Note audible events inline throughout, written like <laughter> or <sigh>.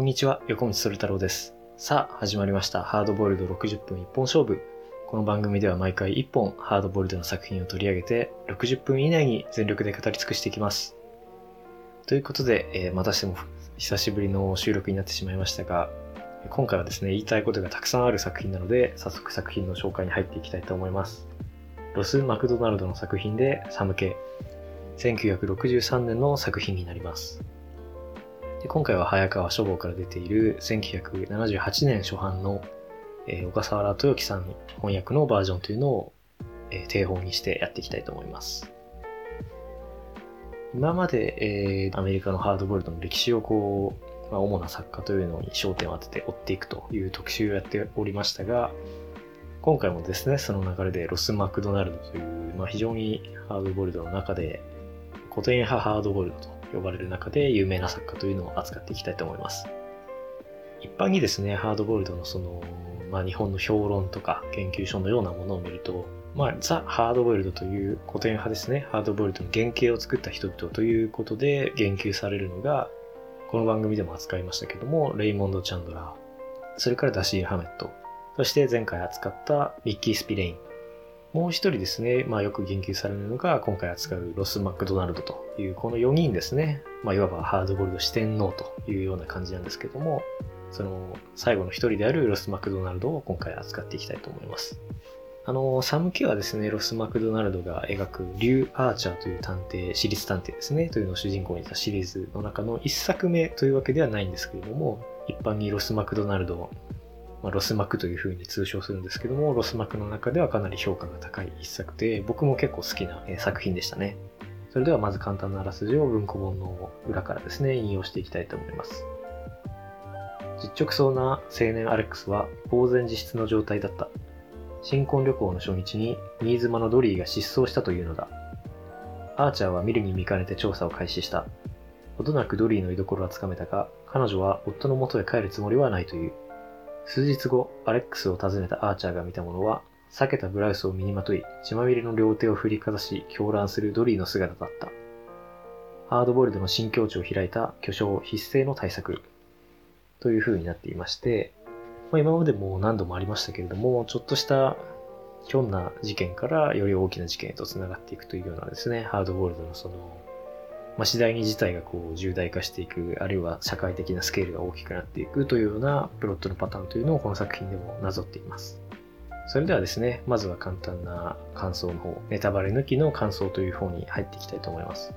こんにちは、横道それ太郎です。さあ、始まりました。ハードボイルド60分一本勝負。この番組では毎回1本ハードボイルドの作品を取り上げて、60分以内に全力で語り尽くしていきます。ということで、えーまたしても久しぶりの収録になってしまいましたが、今回はですね、言いたいことがたくさんある作品なので、早速作品の紹介に入っていきたいと思います。ロス・マクドナルドの作品で、サム系。1963年の作品になります。で今回は早川書房から出ている1978年初版の、えー小笠原豊樹さん翻訳のバージョンというのを、えー定本にしてやっていきたいと思います。今まで、えーアメリカのハードボルドの歴史をこう、まあ、主な作家というのに焦点を当てて追っていくという特集をやっておりましたが、今回もですね、その流れでロス・マクドナルドという、まあ、非常にハードボルドの中で古典派ハードボルドと呼ばれる中で有名な作家というのを扱っていきたいと思います。一般にですね、ハードボイルドのその、まあ、日本の評論とか研究所のようなものを見ると、まあ、ザ・ハードボイルドという古典派ですね、ハードボイルドの原型を作った人々ということで言及されるのが、この番組でも扱いましたけども、レイモンド・チャンドラー、それからダシー・ハメット、そして前回扱ったミッキー・スピレイン、もう一人ですね、まあよく言及されるのが、今回扱うロス・マクドナルドという、この4人ですね。まあいわばハードボイルド四天王というような感じなんですけども、その最後の一人であるロス・マクドナルドを今回扱っていきたいと思います。あの、『さむけ』はですね、ロス・マクドナルドが描くリュウ・アーチャーという探偵、私立探偵ですね、というのを主人公にしたシリーズの中の一作目というわけではないんですけれども、一般にロス・マクドナルドまあ、ロスマクという風に通称するんですけども、ロスマクの中ではかなり評価が高い一作で、僕も結構好きな作品でしたね。それではまず簡単なあらすじを文庫本の裏からですね、引用していきたいと思います。実直そうな青年アレックスは呆然自失の状態だった。新婚旅行の初日に新妻のドリーが失踪したというのだ。アーチャーは見るに見かねて調査を開始した。ほどなくドリーの居所はつかめたが、彼女は夫の元へ帰るつもりはないという。数日後、アレックスを訪ねたアーチャーが見たものは、避けたブラウスを身にまとい、血まみれの両手を振りかざし、狂乱するドリーの姿だった。ハードボイルドの新境地を開いた巨匠必勢の対策。という風になっていまして、まあ、今までも何度もありましたけれども、ちょっとしたひょんな事件からより大きな事件へと繋がっていくというようなですね、ハードボイルドのその、まあ、次第に事態がこう重大化していく、あるいは社会的なスケールが大きくなっていくというようなプロットのパターンというのをこの作品でもなぞっています。それではですね、まずは簡単な感想の方、ネタバレ抜きの感想という方に入っていきたいと思います。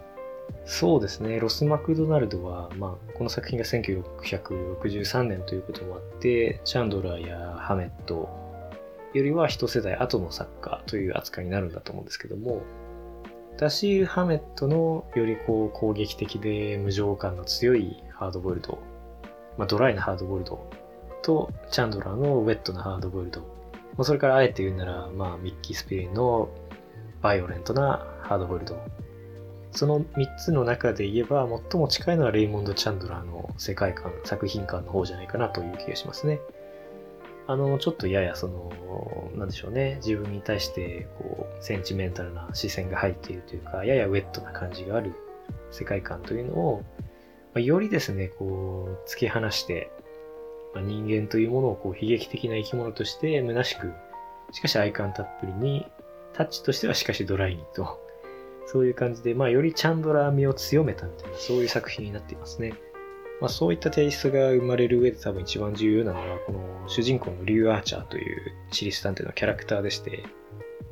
そうですね、ロス・マクドナルドは、まあ、この作品が1963年ということもあって、チャンドラーやハメットよりは一世代後の作家という扱いになるんだと思うんですけども、ダシール・ハメットのよりこう攻撃的で無情感の強いハードボイルド、まあ、ドライなハードボイルドとチャンドラーのウェットなハードボイルド、まあ、それからあえて言うなら、まあ、ミッキー・スピリンのバイオレントなハードボイルド。その3つの中で言えば最も近いのはレイモンド・チャンドラーの世界観作品観の方じゃないかなという気がしますね。あの、ちょっとややその、なんでしょうね、自分に対して、こう、センチメンタルな視線が入っているというか、ややウェットな感じがある世界観というのを、まあ、よりですね、こう、突き放して、まあ、人間というものをこう、悲劇的な生き物として虚しく、しかし愛感たっぷりに、タッチとしてはしかしドライにと、そういう感じで、まあ、よりチャンドラー味を強めたみたいな、そういう作品になっていますね。まあ、そういったテイストが生まれる上で多分一番重要なのは、この主人公のリュウ・アーチャーというシリス探偵のキャラクターでして、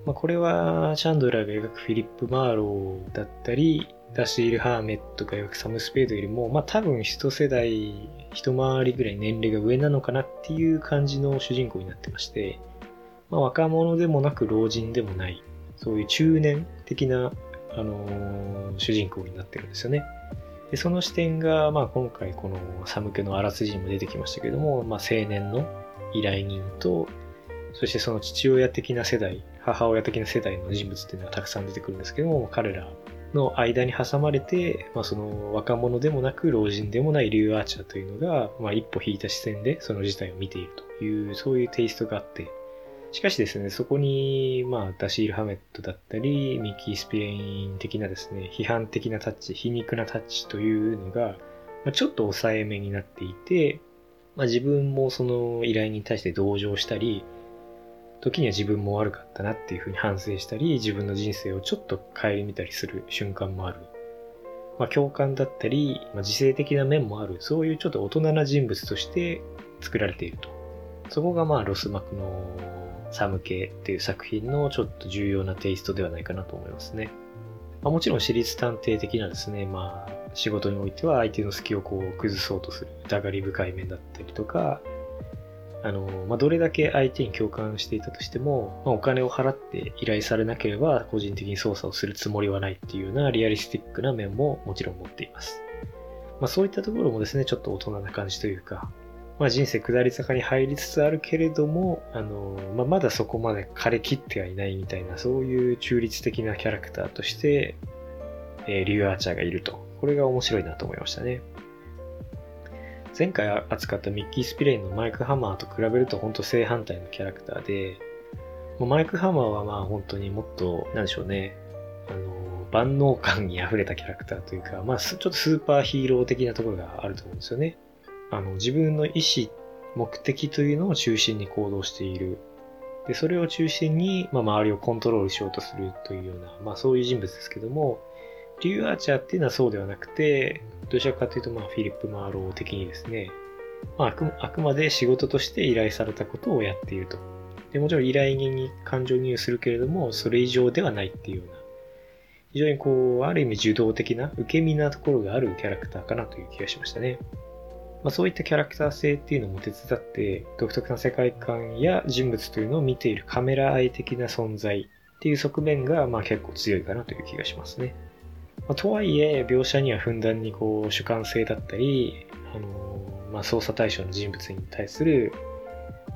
まあ、これはチャンドラーが描くフィリップ・マーローだったり、ダシール・ハーメットが描くサム・スペードよりも、まあ多分一世代、一回りぐらい年齢が上なのかなっていう感じの主人公になってまして、まあ若者でもなく老人でもない、そういう中年的な、あのー主人公になってるんですよね。でその視点が、まあ、今回このサム家のあらすじにも出てきましたけども、まあ、青年の依頼人と、そしてその父親的な世代、母親的な世代の人物っていうのがたくさん出てくるんですけども、彼らの間に挟まれて、まあ、その若者でもなく老人でもないリュウ・アーチャーというのが、まあ、一歩引いた視線でその事態を見ているという、そういうテイストがあって、しかしですね、そこに、まあ、ダシール・ハメットだったり、ミッキー・スピレイン的なですね、批判的なタッチ、皮肉なタッチというのが、まあ、ちょっと抑えめになっていて、まあ、自分もその依頼に対して同情したり、時には自分も悪かったなっていうふうに反省したり、自分の人生をちょっと顧みたりする瞬間もある。まあ、共感だったり、まあ、自制的な面もある、そういうちょっと大人な人物として作られていると。そこがまあロスマクのサム系っていう作品のちょっと重要なテイストではないかなと思いますね。まあ、もちろん私立探偵的なですね、まあ仕事においては相手の隙をこう崩そうとする疑り深い面だったりとか、あの、まあ、どれだけ相手に共感していたとしても、まあ、お金を払って依頼されなければ個人的に操作をするつもりはないっていうようなリアリスティックな面ももちろん持っています。まあ、そういったところもですね、ちょっと大人な感じというか、まあ、人生下り坂に入りつつあるけれども、あの、まあ、まだそこまで枯れきってはいないみたいな、そういう中立的なキャラクターとして、えー、リュウ・アーチャーがいると。これが面白いなと思いましたね。前回扱ったミッキー・スピレインのマイク・ハマーと比べると本当正反対のキャラクターで、マイク・ハマーはまあ本当にもっと、なんでしょうね、あの、万能感に溢れたキャラクターというか、まあちょっとスーパーヒーロー的なところがあると思うんですよね。あの、自分の意思、目的というのを中心に行動している。で、それを中心に、まあ、周りをコントロールしようとするというような、まあそういう人物ですけども、リューアーチャーっていうのはそうではなくて、どちらかというと、まあ、フィリップ・マーロー的にですね、まあ、あくあくまで仕事として依頼されたことをやっていると。でもちろん依頼人に感情移入するけれども、それ以上ではないっていうような、非常にこう、ある意味受動的な、受け身なところがあるキャラクターかなという気がしましたね。まあ、そういったキャラクター性っていうのも手伝って、独特な世界観や人物というのを見ているカメラ愛的な存在っていう側面が、まあ結構強いかなという気がしますね。まあ、とはいえ、描写にはふんだんにこう主観性だったり、あのまあ、捜査対象の人物に対する、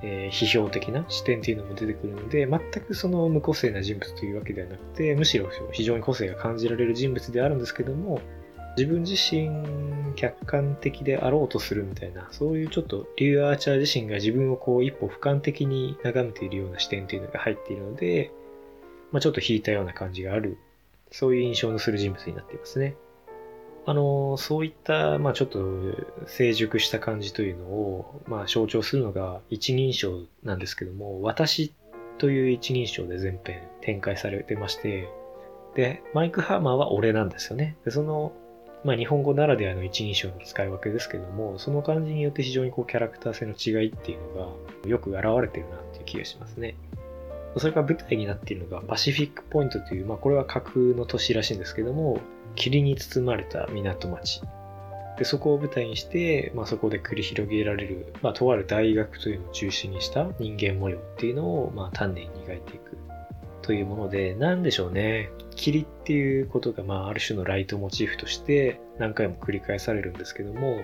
えー、批評的な視点っていうのも出てくるので、全くその無個性な人物というわけではなくて、むしろ非常に個性が感じられる人物であるんですけども、自分自身客観的であろうとするみたいな、そういうちょっとリュー・アーチャー自身が自分をこう一歩俯瞰的に眺めているような視点っていうのが入っているので、まあ、ちょっと引いたような感じがあるそういう印象のする人物になっていますね。あの、そういった、まあちょっと成熟した感じというのを、まあ象徴するのが一人称なんですけども、私という一人称で全編展開されてまして、で、マイク・ハーマーは俺なんですよね。で、その、まあ日本語ならではの一人称の使い分けですけども、その感じによって非常にこうキャラクター性の違いっていうのがよく現れてるなっていう気がしますね。それが舞台になっているのがパシフィックポイントという、まあこれは架空の都市らしいんですけども、霧に包まれた港町。で、そこを舞台にして、まあそこで繰り広げられる、まあとある大学というのを中心にした人間模様っていうのを、まあ丹念に描いていくというもので、なんでしょうね。霧っていうことが、まあある種のライトモチーフとして何回も繰り返されるんですけども、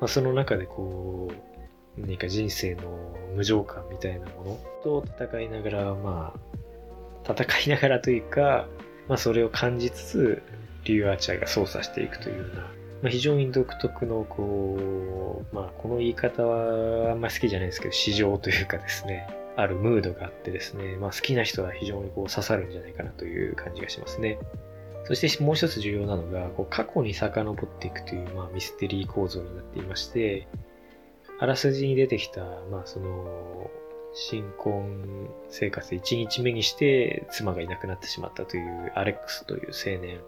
まあその中でこう、何か人生の無常感みたいなものと戦いながら、まあ、戦いながらというか、まあ、それを感じつつ、リュウ・アーチャーが操作していくというような、まあ、非常に独特の、こう、まあ、この言い方はあんまり好きじゃないですけど、市場というかですね、あるムードがあってですね、まあ、好きな人は非常にこう刺さるんじゃないかなという感じがしますね。そしてもう一つ重要なのが、こう過去に遡っていくという、まあ、ミステリー構造になっていまして、あらすじに出てきた、まあその、新婚生活1日目にして妻がいなくなってしまったというアレックスという青年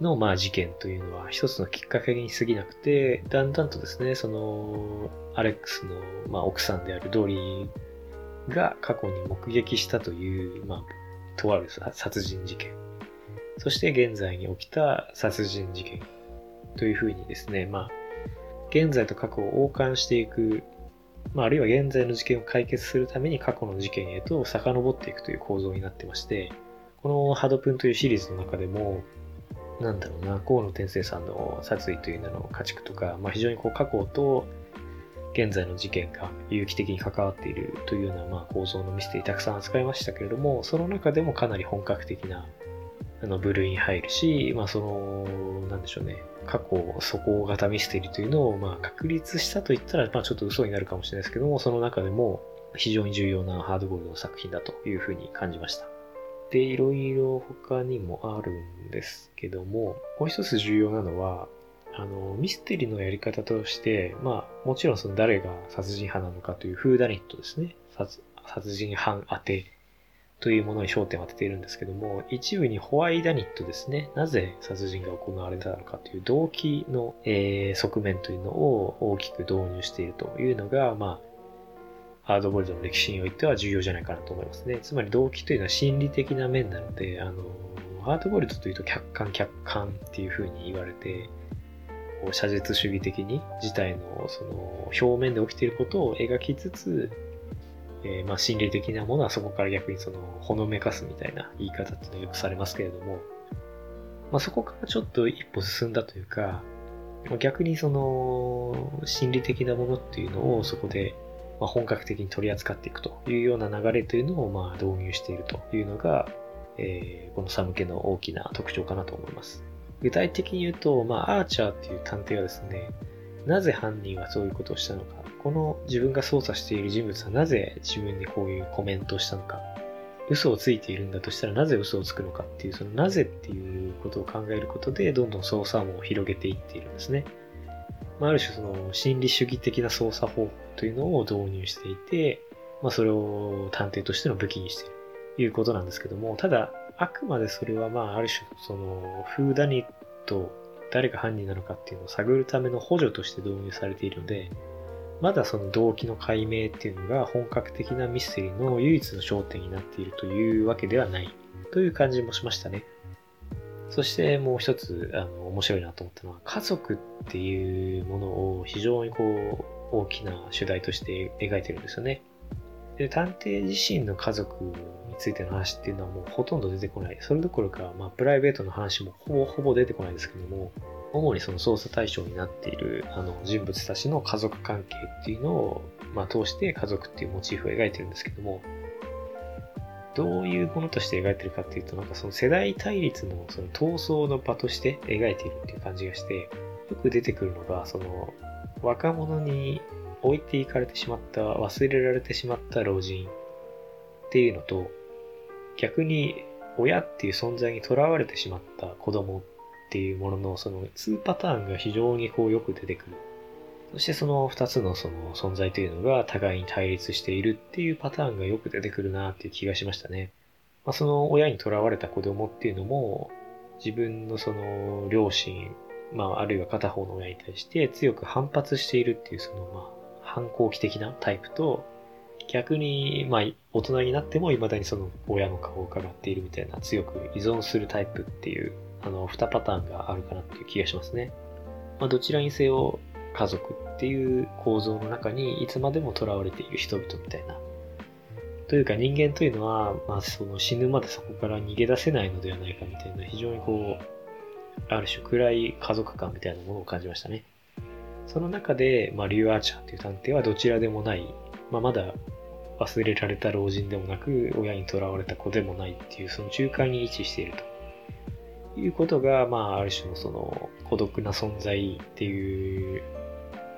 のまあ事件というのは一つのきっかけに過ぎなくて、だんだんとですね、そのアレックスのまあ奥さんであるドリーが過去に目撃したという、まあ、とある殺人事件。そして現在に起きた殺人事件というふうにですね、まあ、現在と過去を横貫していく、まあ、あるいは現在の事件を解決するために過去の事件へと遡っていくという構造になってまして、このハドプンというシリーズの中でも、なんだろうな、河野天生さんの殺意という名の家畜とか、まあ、非常にこう過去と現在の事件が有機的に関わっているというようなまあ構造のミステリーたくさん扱いましたけれども、その中でもかなり本格的なあの部類に入るし、まあその、なんでしょうね、過去素行型ミステリーというのをまあ確立したと言ったら、まあちょっと嘘になるかもしれないですけども、その中でも非常に重要なハードボールドの作品だというふうに感じました。で、いろいろ他にもあるんですけども、もう一つ重要なのは、あの、ミステリーのやり方として、まあ、もちろんその誰が殺人犯なのかというフーダニットですね。殺人犯当てというものに焦点を当てているんですけども、一部にホワイダニットですね。なぜ殺人が行われたのかという動機の、えー、側面というのを大きく導入しているというのが、まあ、ハードボイルドの歴史においては重要じゃないかなと思いますね。つまり動機というのは心理的な面なので、あの、ハードボイルドというと客観客観っていうふうに言われて、こう写実主義的に事態のその表面で起きていることを描きつつ、えー、まあ心理的なものはそこから逆にそのほのめかすみたいな言い方っていうのはよくされますけれども、まあそこからちょっと一歩進んだというか、逆にその心理的なものっていうのをそこでま本格的に取り扱っていくというような流れというのをまあ導入しているというのが、えー、このサムケの大きな特徴かなと思います。具体的に言うと、まあ、アーチャーっていう探偵はですね、なぜ犯人はそういうことをしたのか、この自分が操作している人物はなぜ自分にこういうコメントをしたのか、嘘をついているんだとしたらなぜ嘘をつくのか。っていう、そのなぜっていうことを考えることで、どんどん操作網を広げていっているんですね。まあ、ある種その心理主義的な操作方法というのを導入していて、まあ、それを探偵としての武器にしている。ということなんですけども、ただ、あくまでそれはまあ、ある種、その、フーダニット、誰が犯人なのかっていうのを探るための補助として導入されているので、まだその動機の解明っていうのが本格的なミステリーの唯一の焦点になっているというわけではないという感じもしましたね。そしてもう一つあの面白いなと思ったのは家族っていうものを非常にこう大きな主題として描いてるんですよね。で探偵自身の家族ついての話っていうのはもうほとんど出てこない。それどころか、まあ、プライベートの話もほぼほぼ出てこないですけども、主にその捜査対象になっているあの人物たちの家族関係っていうのを、まあ、通して家族っていうモチーフを描いてるんですけども、どういうものとして描いてるかっていうと、なんかその世代対立のその闘争の場として描いているっていう感じがして、よく出てくるのが、その若者に置いていかれてしまった、忘れられてしまった老人っていうのと、逆に親っていう存在にとらわれてしまった子供っていうものの、その2パターンが非常にこうよく出てくる。そしてその2つのその存在というのが互いに対立しているっていうパターンがよく出てくるなっていう気がしましたね。まあ、その親にとらわれた子供っていうのも、自分のその両親、まああるいは片方の親に対して強く反発しているっていうそのまあ反抗期的なタイプと、逆に、まあ、大人になっても未だにその親の顔を伺っているみたいな強く依存するタイプっていう、あの、二パターンがあるかなっていう気がしますね。まあ、どちらにせよ家族っていう構造の中にいつまでも囚われている人々みたいな。というか人間というのは、まあ、その死ぬまでそこから逃げ出せないのではないかみたいな非常にこう、ある種暗い家族感みたいなものを感じましたね。その中で、まあ、リュウ・アーチャーという探偵はどちらでもない、まあ、まだ忘れられた老人でもなく、親に囚われた子でもないっていう、その中間に位置しているということが、まあ、ある種のその孤独な存在っていう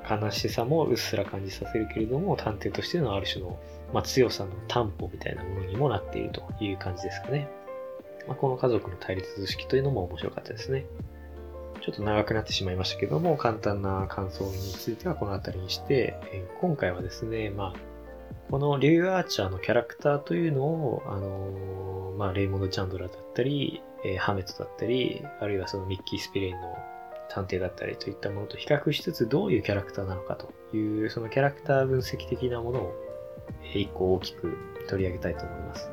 悲しさもうっすら感じさせるけれども、探偵としてのある種の、まあ、強さの担保みたいなものにもなっているという感じですかね。まあ、この家族の対立図式というのも面白かったですね。ちょっと長くなってしまいましたけども、簡単な感想についてはこの辺りにして、え、今回はですね、まあ、このリュウ・アーチャーのキャラクターというのを、あのー、まあ、レイモンド・チャンドラーだったり、えー、ハメットだったり、あるいはそのミッキー・スピレインの探偵だったりといったものと比較しつつ、どういうキャラクターなのかという、そのキャラクター分析的なものを、一個大きく取り上げたいと思います。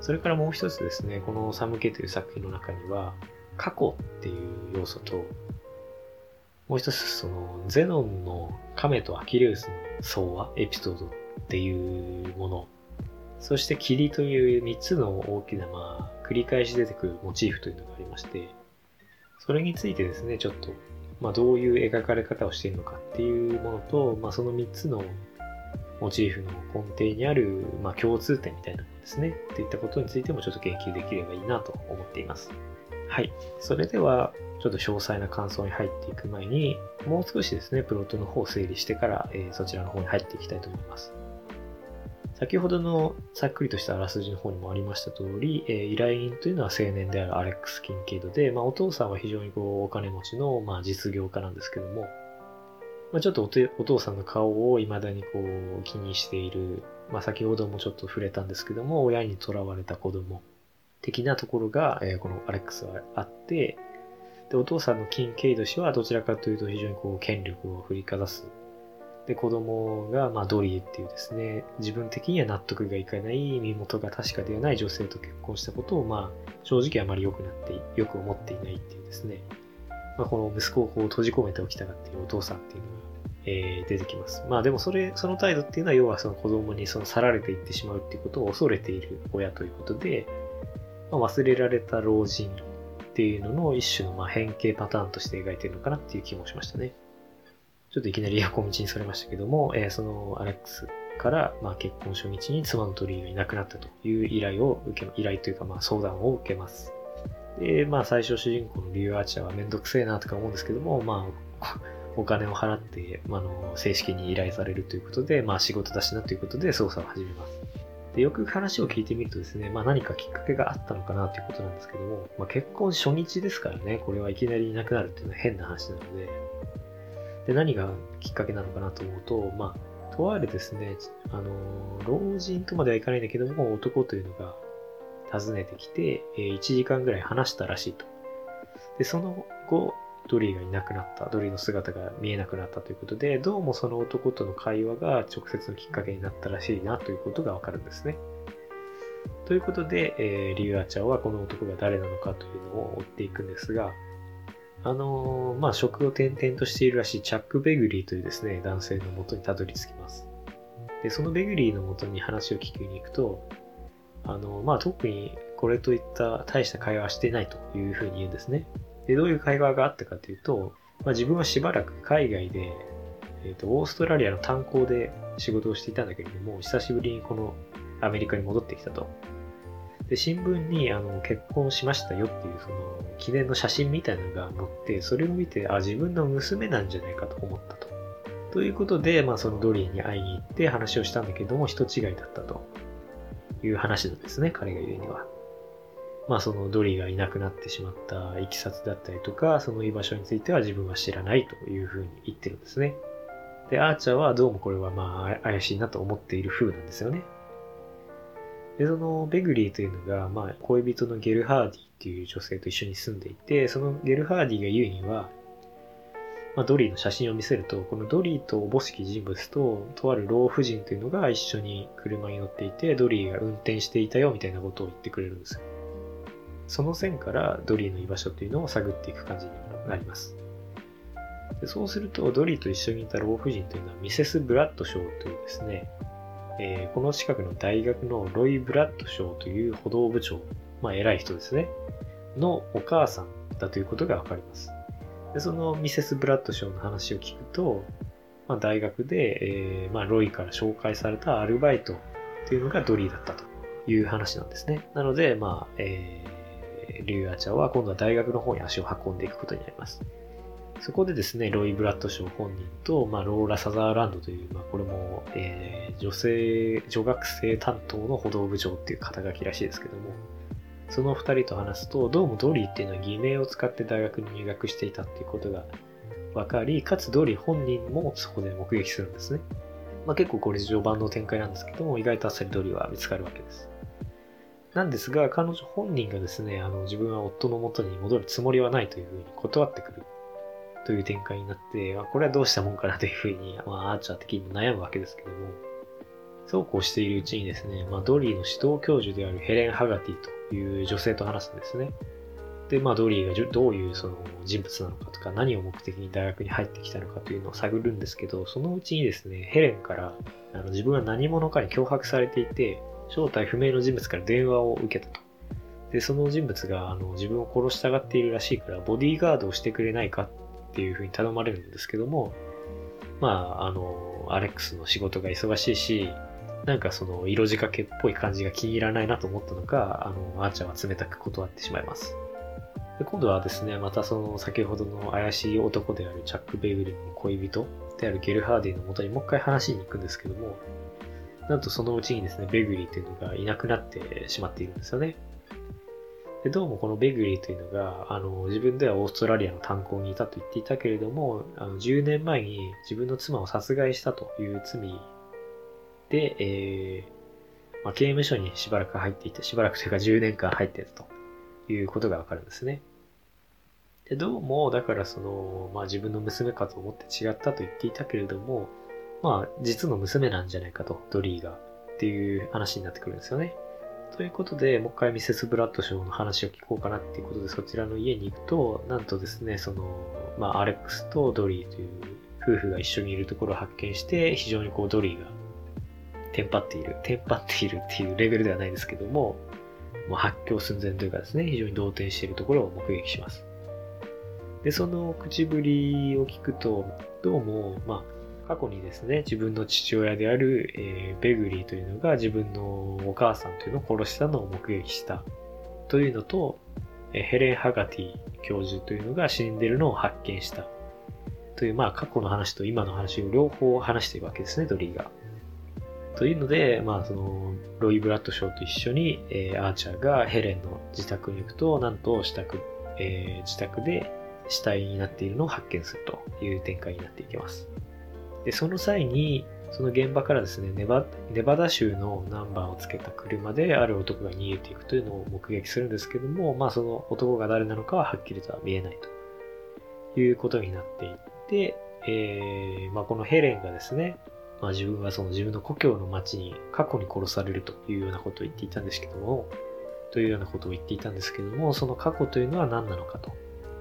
それからもう一つですね、このサムケという作品の中には、過去っていう要素と、もう一つそのゼノンの亀とアキレウスの相話、エピソードっていうもの、そして霧という三つの大きなまあ繰り返し出てくるモチーフというのがありまして、それについてですね、ちょっとまあどういう描かれ方をしているのかっていうものと、まあその三つのモチーフの根底にある、まあ、共通点みたいなものですね。っていったことについてもちょっと言及できればいいなと思っています。はい。それでは、ちょっと詳細な感想に入っていく前に、もう少しですね、プロットの方を整理してから、えー、そちらの方に入っていきたいと思います。先ほどのさっくりとしたあらすじの方にもありました通り、えー、依頼人というのは青年であるアレックス・キンケイドで、まあ、お父さんは非常にこうお金持ちの、まあ、実業家なんですけども、まあ、ちょっとお父さんの顔を未だにこう気にしている、まあ、先ほどもちょっと触れたんですけども、親に囚われた子供的なところが、えー、このアレックスはあって、で、お父さんのキンケイド氏はどちらかというと非常にこう権力を振りかざすで、子供が、まあ、ドリーっていうですね、自分的には納得がいかない身元が確かではない女性と結婚したことを、まあ、正直あまり良くなって、よく思っていないっていうですね、まあ、この息子をこう閉じ込めておきたがっているお父さんっていうのが、えー、出てきます。まあでもそれ、その態度っていうのは要はその子供にその去られていってしまうっていうことを恐れている親ということで、まあ、忘れられた老人っていうのの一種のまあ変形パターンとして描いてるのかなっていう気もしましたね。ちょっといきなり横道にそれましたけども、えー、そのアレックスから、まあ、結婚初日に妻の鳥居がいなくなったという依頼を受け、依頼というか、まあ、相談を受けます。で、まあ、最初主人公のリュウ・アーチャーはめんどくせえなとか思うんですけども、まあ、お <laughs> 金を払って、まあの、正式に依頼されるということで、まあ、仕事だしなということで捜査を始めます。で、よく話を聞いてみるとですね、まあ何かきっかけがあったのかなということなんですけども、まあ結婚初日ですからね、これはいきなりいなくなるっていうのは変な話なので、で、何がきっかけなのかなと思うと、まあ、とあるですね、あの、老人とまではいかないんだけども、男というのが訪ねてきて、え1時間ぐらい話したらしいと。で、その後、ドリーがいなくなった、ドリーの姿が見えなくなったということで、どうもその男との会話が直接のきっかけになったらしいなということがわかるんですね。ということで、えー、リュウアチャオはこの男が誰なのかというのを追っていくんですが、あのー、まあ、職を転々としているらしいチャック・ベグリーというですね、男性のもとにたどり着きます。で、そのベグリーのもとに話を聞きに行くと、あのー、まあ、特にこれといった大した会話はしていないというふうに言うんですね。で、どういう会話があったかというと、まあ、自分はしばらく海外で、えっ、ー、と、オーストラリアの炭鉱で仕事をしていたんだけれども、久しぶりにこのアメリカに戻ってきたと。で、新聞にあの結婚しましたよっていうその記念の写真みたいなのが載って、それを見て、あ、自分の娘なんじゃないかと思ったと。ということで、まあそのドリーに会いに行って話をしたんだけども、人違いだったという話なんですね、彼が言うには。まあそのドリーがいなくなってしまったいきさつだったりとか、その居場所については自分は知らないというふうに言ってるんですね。で、アーチャーはどうもこれはまあ怪しいなと思っている風なんですよね。で、そのベグリーというのが、まあ、恋人のゲルハーディっていう女性と一緒に住んでいて、そのゲルハーディが言うには、まあ、ドリーの写真を見せると、このドリーとおぼしき人物と、とある老婦人というのが一緒に車に乗っていて、ドリーが運転していたよみたいなことを言ってくれるんですよ。その線からドリーの居場所というのを探っていく感じになります。でそうすると、ドリーと一緒にいた老婦人というのはミセス・ブラッドショーというですね、えー、この近くの大学のロイ・ブラッドショーという補導部長、まあ偉い人ですね、のお母さんだということがわかります。でそのミセス・ブラッド賞の話を聞くと、まあ、大学で、えー、まあ、ロイから紹介されたアルバイトというのがドリーだったという話なんですね。なので、まあ、えー、リュウアチャは今度は大学の方に足を運んでいくことになります。そこでですね、ロイ・ブラッド賞本人と、まあ、ローラ・サザーランドという、まあ、これも、えー、女性、女学生担当の歩道部長っていう肩書きらしいですけども、その二人と話すと、どうもドリーっていうのは偽名を使って大学に入学していたっていうことが分かり、かつドリー本人もそこで目撃するんですね。まあ、結構これ序盤の展開なんですけども、意外とあっさりドリーは見つかるわけです。なんですが、彼女本人がですね、あの自分は夫の元に戻るつもりはないというふうに断ってくるという展開になって、これはどうしたもんかなというふうに、まあ、アーチャー的にも悩むわけですけども、そうこうしているうちにですね、まあ、ドリーの指導教授であるヘレン・ハガティという女性と話すんですね。で、まあ、ドリーがどういうその人物なのかとか、何を目的に大学に入ってきたのかというのを探るんですけど、そのうちにですね、ヘレンからあの自分は何者かに脅迫されていて、正体不明の人物から電話を受けたと。で、その人物があの自分を殺したがっているらしいから、ボディーガードをしてくれないかっていうふうに頼まれるんですけども、まあ、あの、アレックスの仕事が忙しいし、なんかその色仕掛けっぽい感じが気に入らないなと思ったのか、あの、あーちゃんは冷たく断ってしまいます。で今度はですね、またその先ほどの怪しい男であるチャック・ベイブリンの恋人であるゲルハーディの元にもう一回話しに行くんですけども、なんとそのうちにですね、ベグリーというのがいなくなってしまっているんですよね。でどうもこのベグリーというのが、あの、自分ではオーストラリアの炭鉱にいたと言っていたけれども、あの10年前に自分の妻を殺害したという罪で、えー、まあ、刑務所にしばらく入っていて、しばらくというか10年間入っていたということがわかるんですね。で、どうも、だからその、まあ自分の娘かと思って違ったと言っていたけれども、まあ実の娘なんじゃないかと、ドリーが、っていう話になってくるんですよね。ということで、もう一回ミセス・ブラッドショーの話を聞こうかなっていうことで、そちらの家に行くと、なんとですね、その、まあ、アレックスとドリーという夫婦が一緒にいるところを発見して、非常にこう、ドリーが、テンパっている、テンパっているっていうレベルではないですけども、もう発狂寸前というかですね、非常に動転しているところを目撃します。で、その口ぶりを聞くと、どうも、まあ、過去にですね、自分の父親である、えー、ベグリーというのが自分のお母さんというのを殺したのを目撃したというのと、えー、ヘレン・ハガティ教授というのが死んでるのを発見したという、まあ過去の話と今の話を両方話しているわけですね、ドリーが。というので、まあその、ロイ・ブラッドショーと一緒に、えー、アーチャーがヘレンの自宅に行くと、なんと自宅、えー、自宅で死体になっているのを発見するという展開になっていきます。で、その際に、その現場からですねネバ、ネバダ州のナンバーをつけた車である男が逃げていくというのを目撃するんですけども、まあその男が誰なのかははっきりとは見えないということになっていって、えー、まあこのヘレンがですね、まあ自分はその自分の故郷の町に過去に殺されるというようなことを言っていたんですけども、というようなことを言っていたんですけども、その過去というのは何なのかと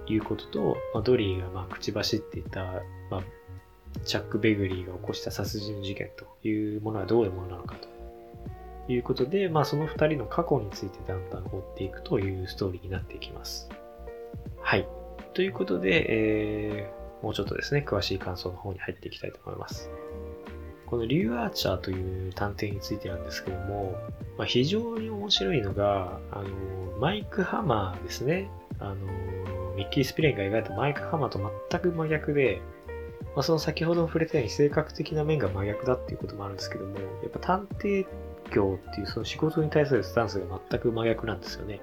いうことと、まあ、ドリーがまあ口走っていた、まあ、チャック・ベグリーが起こした殺人事件というものはどういうものなのかということで、まあその二人の過去についてだんだん追っていくというストーリーになっていきます。はい。ということで、えー、もうちょっとですね、詳しい感想の方に入っていきたいと思います。このリュー・アーチャーという探偵についてなんですけども、まあ、非常に面白いのが、あの、マイク・ハマーですね。あの、ミッキー・スピレンが描いたマイク・ハマーと全く真逆で、まあ、その先ほど触れたように性格的な面が真逆だっていうこともあるんですけども、やっぱ探偵業っていうその仕事に対するスタンスが全く真逆なんですよね。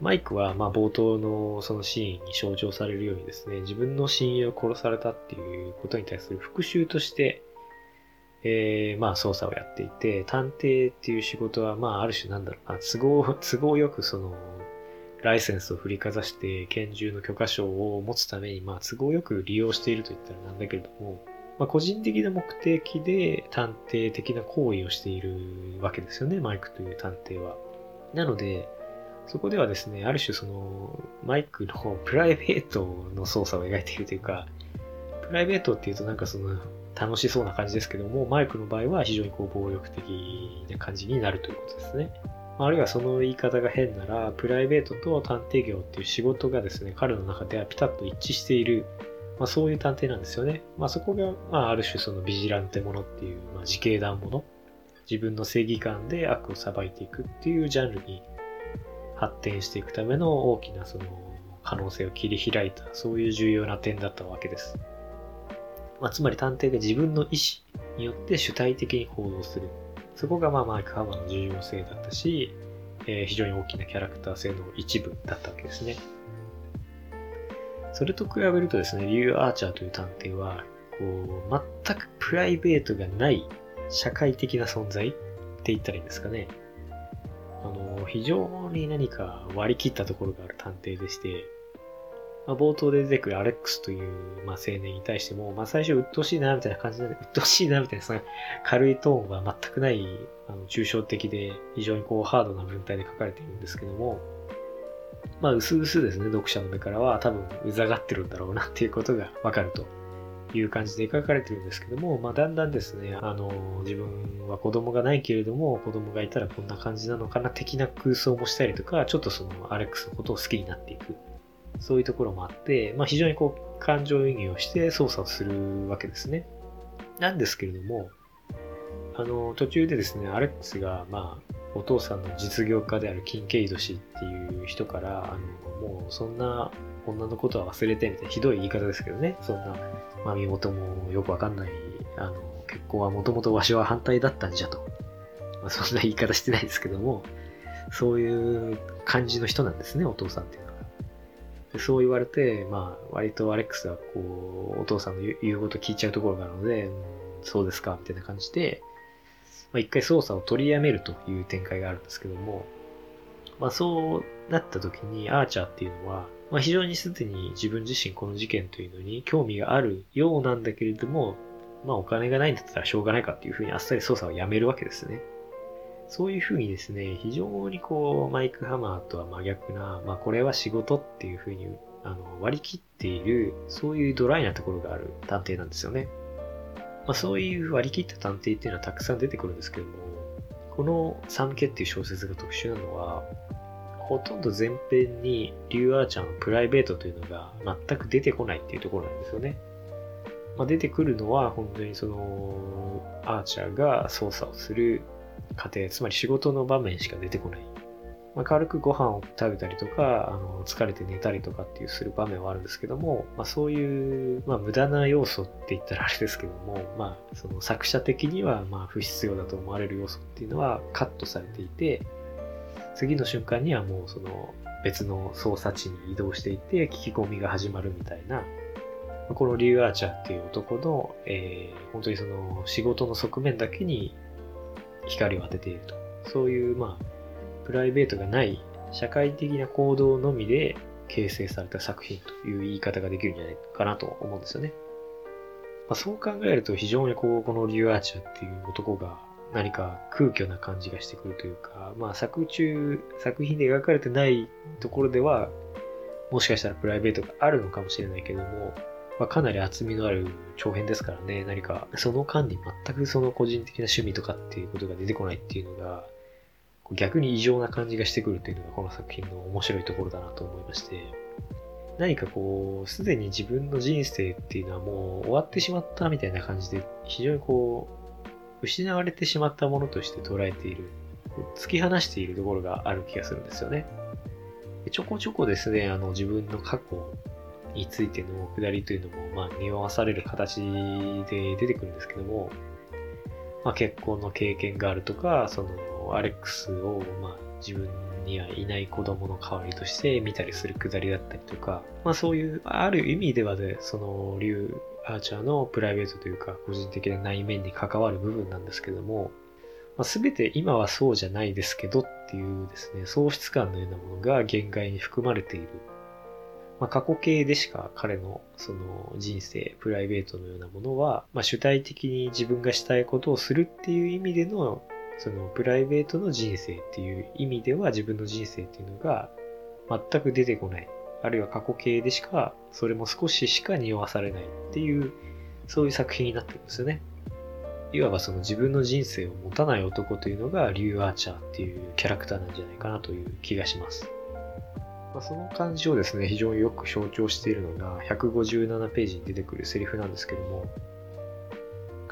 マイクはま冒頭のそのシーンに象徴されるようにですね、自分の親友を殺されたっていうことに対する復讐として、えー、まあ捜査をやっていて、探偵っていう仕事はまあある種なんだろうな、都合、都合よくそのライセンスを振りかざして拳銃の許可証を持つために、まあ、都合よく利用していると言ったらなんだけれども、まあ、個人的な目的で探偵的な行為をしているわけですよね、マイクという探偵は。なので、そこではですね、ある種その、マイクのプライベートの操作を描いているというか、プライベートっていうとなんかその、楽しそうな感じですけども、マイクの場合は非常にこう暴力的な感じになるということですね。あるいはその言い方が変なら、プライベートと探偵業っていう仕事がですね、彼の中ではピタッと一致している、まあそういう探偵なんですよね。まあそこが、まあある種そのビジランテものっていう、まあ自警団もの。自分の正義感で悪を裁いていくっていうジャンルに発展していくための大きなその可能性を切り開いた、そういう重要な点だったわけです。まあ、つまり探偵が自分の意思によって主体的に行動する。そこがまあマイク・ハマーの重要性だったし、えー、非常に大きなキャラクター性の一部だったわけですね。それと比べるとですね、リュー・アーチャーという探偵は、こう、全くプライベートがない社会的な存在って言ったらいいんですかね。あの、非常に何か割り切ったところがある探偵でして、まあ、冒頭で出てくるアレックスという、まあ、青年に対しても、まあ、最初、鬱陶しいな、みたいな感じで、鬱陶しいな、みたいな、その軽いトーンは全くない、あの、抽象的で、非常にこう、ハードな文体で書かれているんですけども、まあ、うすうすですね、読者の目からは多分、うざがってるんだろうなっていうことがわかるという感じで書かれてるんですけども、まあ、だんだんですね、あの、自分は子供がないけれども、子供がいたらこんな感じなのかな、的な空想もしたりとか、ちょっとその、アレックスのことを好きになっていく。そういうところもあって、まあ、非常にこう感情移入をして操作をするわけですね。なんですけれども、あの、途中でですね、アレックスが、まあ、お父さんの実業家であるキンケイド氏っていう人から、あの、もうそんな女のことは忘れてみたいなひどい言い方ですけどね、そんな、まあ、身元もよくわかんない、あの、結婚はもともとわしは反対だったんじゃとまあ、そんな言い方してないですけども、そういう感じの人なんですね、お父さんって。そう言われて、まあ、割とアレックスはこう、お父さんの言うこと聞いちゃうところがあるので、うん、そうですか、みたいな感じで、まあ、一回操作を取りやめるという展開があるんですけども、まあ、そうなった時にアーチャーっていうのは、まあ、非常にすでに自分自身この事件というのに興味があるようなんだけれども、まあお金がないんだったらしょうがないかっていうふうにあっさり操作をやめるわけですね。そういうふうにですね、非常にこう、マイク・ハマーとは真逆な、まあこれは仕事っていうふうにあの割り切っている、そういうドライなところがある探偵なんですよね。まあそういう割り切った探偵っていうのはたくさん出てくるんですけども、このサムケっていう小説が特殊なのは、ほとんど前編にリュウ・アーチャーのプライベートというのが全く出てこないっていうところなんですよね。まあ、出てくるのは本当にそのアーチャーが操作をする過程、つまり仕事の場面しか出てこない。まあ、軽くご飯を食べたりとか、あの疲れて寝たりとかっていうする場面はあるんですけども、まあ、そういう、まあ、無駄な要素って言ったらあれですけども、まあ、その作者的にはまあ不必要だと思われる要素っていうのはカットされていて、次の瞬間にはもうその別の操作地に移動していて聞き込みが始まるみたいな、このリュウ・アーチャーっていう男の、えー、本当にその仕事の側面だけに光を当てていると。そういう、まあ、プライベートがない社会的な行動のみで形成された作品という言い方ができるんじゃないかなと思うんですよね。まあ、そう考えると非常にこう、このリュウ・アーチャーっていう男が何か空虚な感じがしてくるというか、まあ作中、作品で描かれてないところでは、もしかしたらプライベートがあるのかもしれないけども、まあ、かなり厚みのある長編ですからね、何かその間に全くその個人的な趣味とかっていうことが出てこないっていうのが、逆に異常な感じがしてくるというのがこの作品の面白いところだなと思いまして、何かこう、すでに自分の人生っていうのはもう終わってしまったみたいな感じで、非常にこう、失われてしまったものとして捉えている、突き放しているところがある気がするんですよね。ちょこちょこですね、あの自分の過去についてのくだりというのも、まあ、匂わされる形で出てくるんですけども、まあ、結婚の経験があるとか、その、アレックスを、まあ、自分にはいない子供の代わりとして見たりするくだりだったりとか、まあそういう、ある意味ではで、その、リュウ・アーチャーのプライベートというか、個人的な内面に関わる部分なんですけども、まあ、全て今はそうじゃないですけどっていうですね、喪失感のようなものが限界に含まれている。まあ、過去形でしか彼のその人生、プライベートのようなものは、まあ、主体的に自分がしたいことをするっていう意味での、そのプライベートの人生っていう意味では自分の人生っていうのが全く出てこない。あるいは過去形でしか、それも少ししか匂わされないっていう、そういう作品になってるんですよね。いわばその自分の人生を持たない男というのがリュウ・アーチャーっていうキャラクターなんじゃないかなという気がします。まあ、その感じをですね、非常によく象徴しているのが157ページに出てくるセリフなんですけども、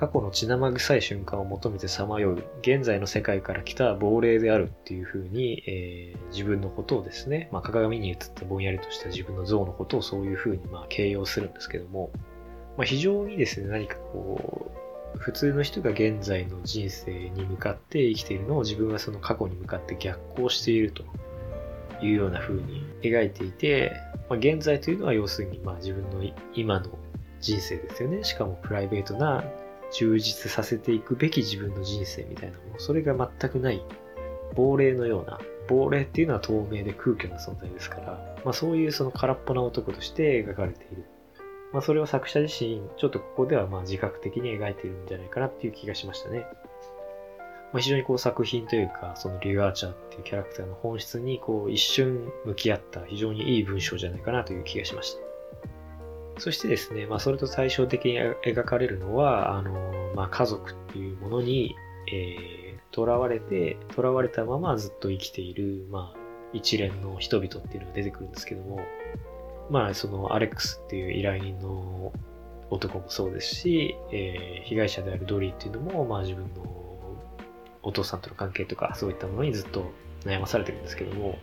過去の血生臭い瞬間を求めてさまよう現在の世界から来た亡霊であるっていうふうに、えー、自分のことをですね、まあ、鏡に映ったぼんやりとした自分の像のことをそういうふうにまあ形容するんですけども、まあ、非常にですね、何かこう、普通の人が現在の人生に向かって生きているのを自分はその過去に向かって逆行しているというような風に描いていて、まあ、現在というのは要するにまあ自分の今の人生ですよね。しかもプライベートな充実させていくべき自分の人生みたいなもの、それが全くない亡霊のような、亡霊っていうのは透明で空虚な存在ですから、まあそういうその空っぽな男として描かれている。まあそれを作者自身、ちょっとここではまあ自覚的に描いているんじゃないかなっていう気がしましたね。まあ、非常にこう作品というか、そのリュウ・アーチャーっていうキャラクターの本質にこう一瞬向き合った非常にいい文章じゃないかなという気がしました。そしてですね、まあ、それと対照的に描かれるのは、あの、まあ、家族っていうものに、えー、囚われて、囚われたままずっと生きている、まあ、一連の人々っていうのが出てくるんですけども、まあ、そのアレックスっていう依頼人の男もそうですし、えー、被害者であるドリーっていうのも、まあ、自分のお父さんとの関係とか、そういったものにずっと悩まされてるんですけども、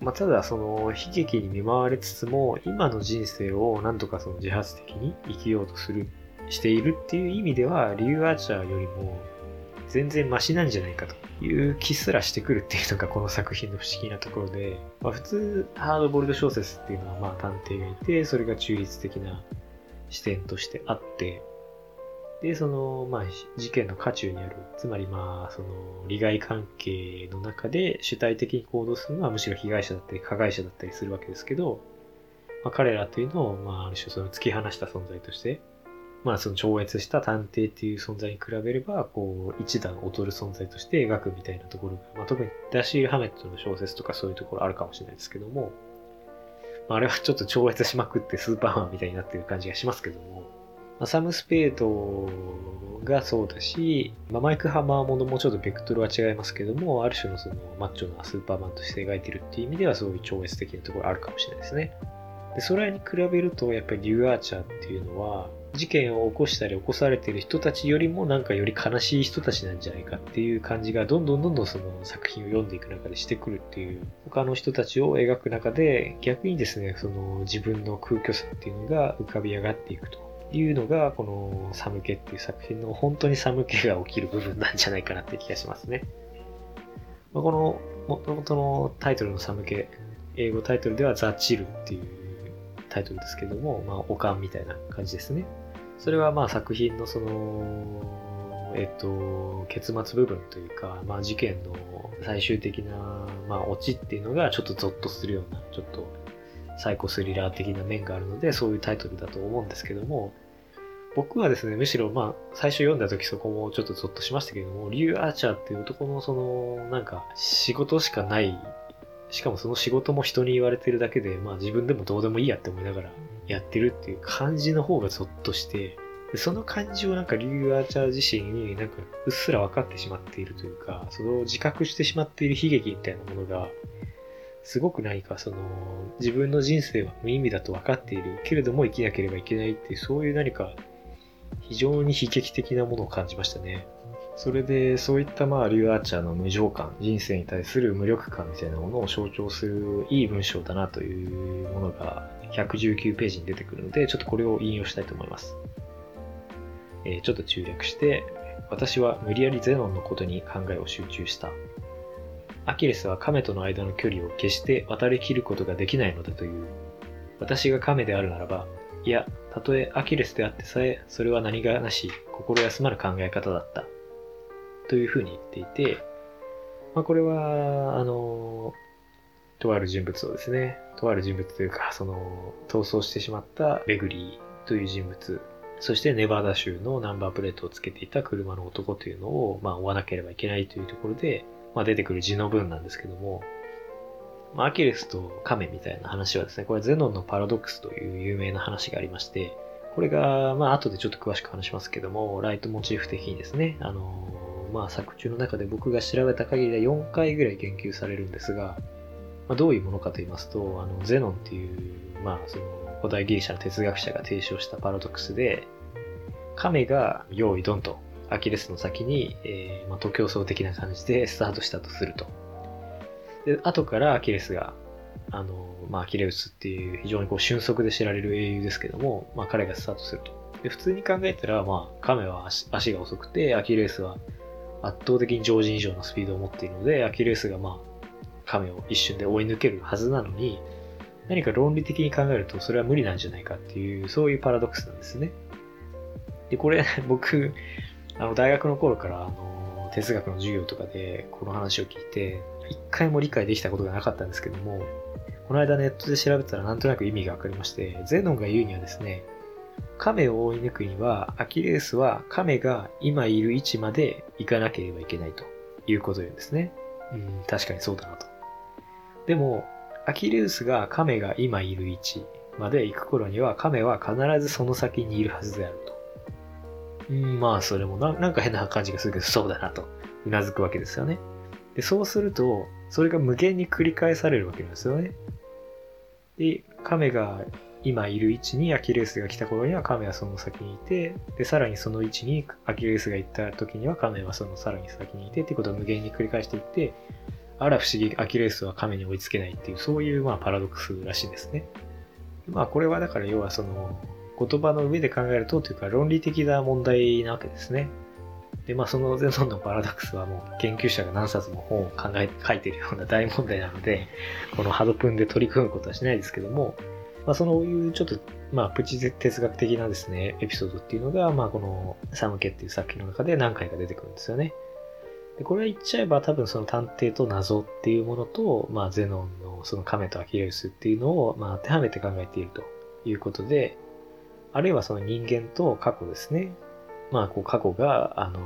まあ、ただその悲劇に見舞われつつも今の人生をなんとかその自発的に生きようとするしているっていう意味ではリュウ・アーチャーよりも全然マシなんじゃないかという気すらしてくるっていうのがこの作品の不思議なところで、まあ、普通ハードボールド小説っていうのはまあ探偵がいて、それが中立的な視点としてあって、で、その、まあ、事件の渦中にある、つまりまあ、その、利害関係の中で主体的に行動するのはむしろ被害者だったり加害者だったりするわけですけど、まあ、彼らというのを、まあ、ある種その突き放した存在として、まあ、その超越した探偵っていう存在に比べれば、こう、一段劣る存在として描くみたいなところが、まあ、特にダシー・ハメットの小説とかそういうところあるかもしれないですけども、まあ、あれはちょっと超越しまくってスーパーマンみたいになってる感じがしますけども、まあ、サム・スペードがそうだし、まあ、マイク・ハマーものもちょっとベクトルは違いますけども、ある種のそのマッチョなスーパーマンとして描いてるっていう意味ではそうい超越的なところあるかもしれないですね。で、それに比べると、やっぱりリュー・アーチャーっていうのは、事件を起こしたり起こされてる人たちよりもなんかより悲しい人たちなんじゃないかっていう感じがどんどんどんどんその作品を読んでいく中でしてくるっていう他の人たちを描く中で逆にですねその自分の空虚さっていうのが浮かび上がっていくというのがこの寒気っていう作品の本当に寒気が起きる部分なんじゃないかなって気がしますね。まあ、この元々のタイトルの寒気英語タイトルではザ・チルっていうタイトルですけども、まあ、おかんみたいな感じですね。それはまあ作品のその、えっと、結末部分というか、まあ事件の最終的な、まあオチっていうのがちょっとゾッとするような、ちょっとサイコスリラー的な面があるので、そういうタイトルだと思うんですけども、僕はですね、むしろまあ最初読んだ時そこもちょっとゾッとしましたけれども、リュウ・アーチャーっていう男のその、なんか仕事しかないしかもその仕事も人に言われてるだけで、まあ自分でもどうでもいいやって思いながらやってるっていう感じの方がゾッとして、その感じをなんかリュウ・アーチャー自身になんかうっすら分かってしまっているというか、その自覚してしまっている悲劇みたいなものが、すごく何かその自分の人生は無意味だと分かっているけれども生きなければいけないっていうそういう何か非常に悲劇的なものを感じましたね。それで、そういったまあ、リュウ・アーチャーの無情感、人生に対する無力感みたいなものを象徴するいい文章だなというものが119ページに出てくるので、ちょっとこれを引用したいと思います。えー、ちょっと中略して、私は無理やりゼノンのことに考えを集中した。アキレスは亀との間の距離を決して渡り切ることができないのだという。私が亀であるならば、いや、たとえアキレスであってさえ、それは何がなし、心休まる考え方だった。というふうに言っていて、まあ、これは、あの、とある人物をですね、とある人物というか、その、逃走してしまったベグリーという人物、そしてネバーダ州のナンバープレートをつけていた車の男というのを、まあ、追わなければいけないというところで、まあ、出てくる字の文なんですけども、アキレスとカメみたいな話はですね、これゼノンのパラドックスという有名な話がありまして、これが、まあ、後でちょっと詳しく話しますけども、ライトモチーフ的にですね、あの、まあ、作中の中で僕が調べた限りで4回ぐらい言及されるんですが、まあ、どういうものかと言いますと、あのゼノンっていう、まあ、その古代ギリシャの哲学者が提唱したパラドックスで、亀が用意ドンとアキレスの先に、えー、まあ、徒競走的な感じでスタートしたとすると。で、後からアキレスが、あの、まあ、アキレウスっていう非常にこう俊足で知られる英雄ですけども、まあ、彼がスタートすると。で、普通に考えたら、まあ、亀は足が遅くて、アキレウスは圧倒的に常人以上のスピードを持っているので、アキレウスがまあ、亀を一瞬で追い抜けるはずなのに、何か論理的に考えるとそれは無理なんじゃないかっていう、そういうパラドックスなんですね。で、これ、<laughs> 僕、あの、大学の頃から、あの、哲学の授業とかでこの話を聞いて、一回も理解できたことがなかったんですけども、この間ネットで調べたらなんとなく意味がわかりまして、ゼノンが言うにはですね、亀を追い抜くには、アキレウスは亀が今いる位置まで行かなければいけないということを言うんですね。うん、確かにそうだなと。でも、アキレウスが亀が今いる位置まで行く頃には、亀は必ずその先にいるはずであると。うん、まあ、それもななんか変な感じがするけど、そうだなと、うなずくわけですよね。で、そうすると、それが無限に繰り返されるわけなんですよね。で、亀が今いる位置にアキレスが来た頃には亀はその先にいて、で、さらにその位置にアキレスが行った時には亀はそのさらに先にいてっていうことを無限に繰り返していって、あら不思議、アキレスは亀に追いつけないっていう、そういうまあパラドックスらしいですね。まあこれはだから要はその言葉の上で考えるとというか論理的な問題なわけですね。で、まあそのゼノンのパラドックスはもう研究者が何冊も本を考え、書いてるような大問題なので、このハドプンで取り組むことはしないですけども、まあそういうちょっと、まあプチ哲学的なですね、エピソードっていうのが、まあこのサムケっていう作品の中で何回か出てくるんですよね。でこれは言っちゃえば多分その探偵と謎っていうものと、まあゼノンのその亀とアキレウスっていうのを、まあ当てはめて考えているということで、あるいはその人間と過去ですね。まあこう過去が、あの、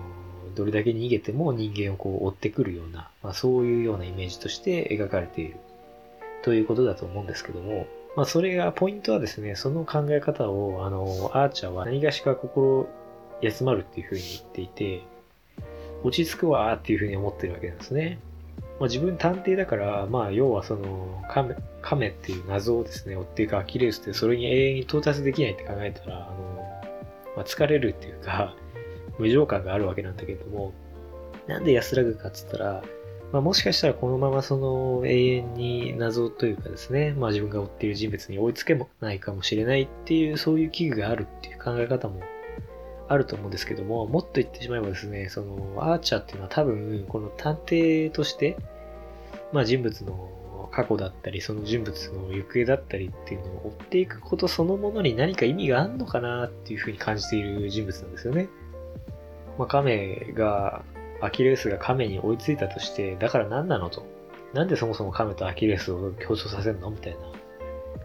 どれだけ逃げても人間をこう追ってくるような、まあそういうようなイメージとして描かれているということだと思うんですけども、まあそれが、ポイントはですね、その考え方を、あの、アーチャーは何がしか心休まるっていうふうに言っていて、落ち着くわーっていうふうに思ってるわけなんですね。まあ、自分探偵だから、まあ、要はその、亀、亀っていう謎をですね、追っていくアキレウスって、それに永遠に到達できないって考えたら、あの、まあ、疲れるっていうか、無情感があるわけなんだけれども、なんで安らぐかっつったら、まあ、もしかしたらこのままその永遠に謎というかですね、まあ自分が追っている人物に追いつけもないかもしれないっていう、そういう危惧があるっていう考え方もあると思うんですけども、もっと言ってしまえばですね、そのアーチャーっていうのは多分、この探偵として、まあ人物の過去だったり、その人物の行方だったりっていうのを追っていくことそのものに何か意味があるのかなっていうふうに感じている人物なんですよね。まあ亀が、アキレウスが亀に追いついたとして、だから何なのと。なんでそもそも亀とアキレウスを競争させるのみたいな。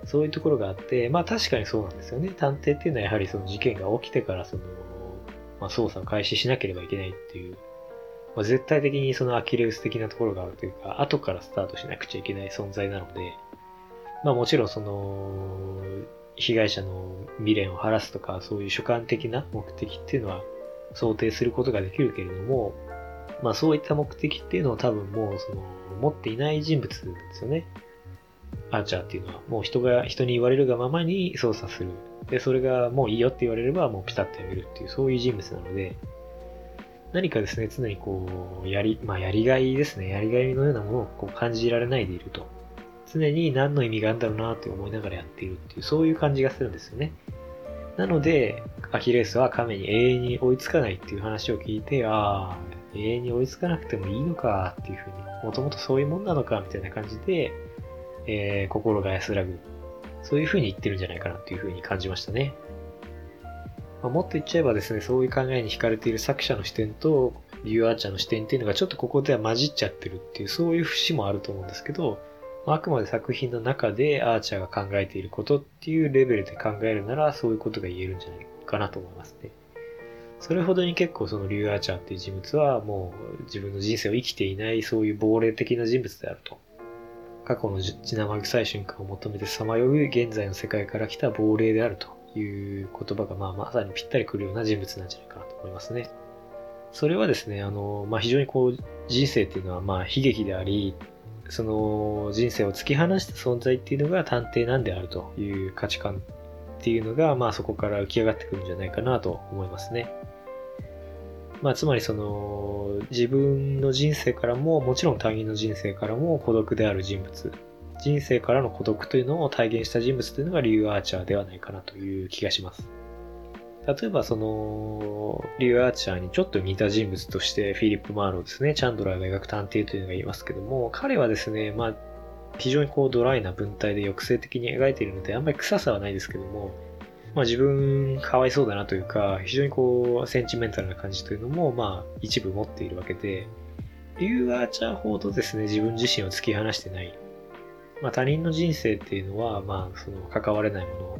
そういうところがあって、まあ確かにそうなんですよね。探偵っていうのはやはりその事件が起きてからそのまあ、操作を開始しなければいけないっていう、まあ、絶対的にそのアキレウス的なところがあるというか、後からスタートしなくちゃいけない存在なので、まあもちろんその、被害者の未練を晴らすとか、そういう主観的な目的っていうのは想定することができるけれども、まあそういった目的っていうのを多分もうその、持っていない人物なんですよね。アーチャーっていうのは、もう人が、人に言われるがままに操作する。で、それがもういいよって言われれば、もうピタッとやめるっていう、そういう人物なので、何かですね、常にこう、やり、まあ、やりがいですね、やりがいのようなものをこう感じられないでいると。常に何の意味があるんだろうなって思いながらやっているっていう、そういう感じがするんですよね。なので、アキレスは亀に永遠に追いつかないっていう話を聞いて、ああ、永遠に追いつかなくてもいいのかっていうふうに、もともとそういうもんなのかみたいな感じで、えー、心が安らぐ。そういうふうに言ってるんじゃないかなっていうふうに感じましたね。まあ、もっと言っちゃえばですね、そういう考えに惹かれている作者の視点と、リュウ・アーチャーの視点っていうのがちょっとここでは混じっちゃってるっていう、そういう節もあると思うんですけど、あくまで作品の中でアーチャーが考えていることっていうレベルで考えるなら、そういうことが言えるんじゃないかなと思いますね。それほどに結構そのリュウ・アーチャーっていう人物はもう自分の人生を生きていないそういう亡霊的な人物であると。過去の血生臭い瞬間を求めてさまよう現在の世界から来た亡霊であるという言葉が、まあ、まさにぴったりくるような人物なんじゃないかなと思いますね。それはですね、あの、まあ、非常にこう、人生っていうのは、まあ、悲劇であり、その人生を突き放した存在っていうのが探偵なんであるという価値観っていうのが、まあそこから浮き上がってくるんじゃないかなと思いますね。まあつまりその、自分の人生からも、もちろん他人の人生からも孤独である人物、人生からの孤独というのを体現した人物というのがリュウ・アーチャーではないかなという気がします。例えばその、リュウ・アーチャーにちょっと似た人物としてフィリップ・マーローですね、チャンドラーが描く探偵というのがいますけども、彼はですね、まあ、非常にこうドライな文体で抑制的に描いているので、あんまり臭さはないですけども、まあ自分かわいそうだなというか、非常にこう、センチメンタルな感じというのも、まあ一部持っているわけで、リューアーチャーほどですね、自分自身を突き放してない。まあ他人の人生っていうのは、まあその関われないもの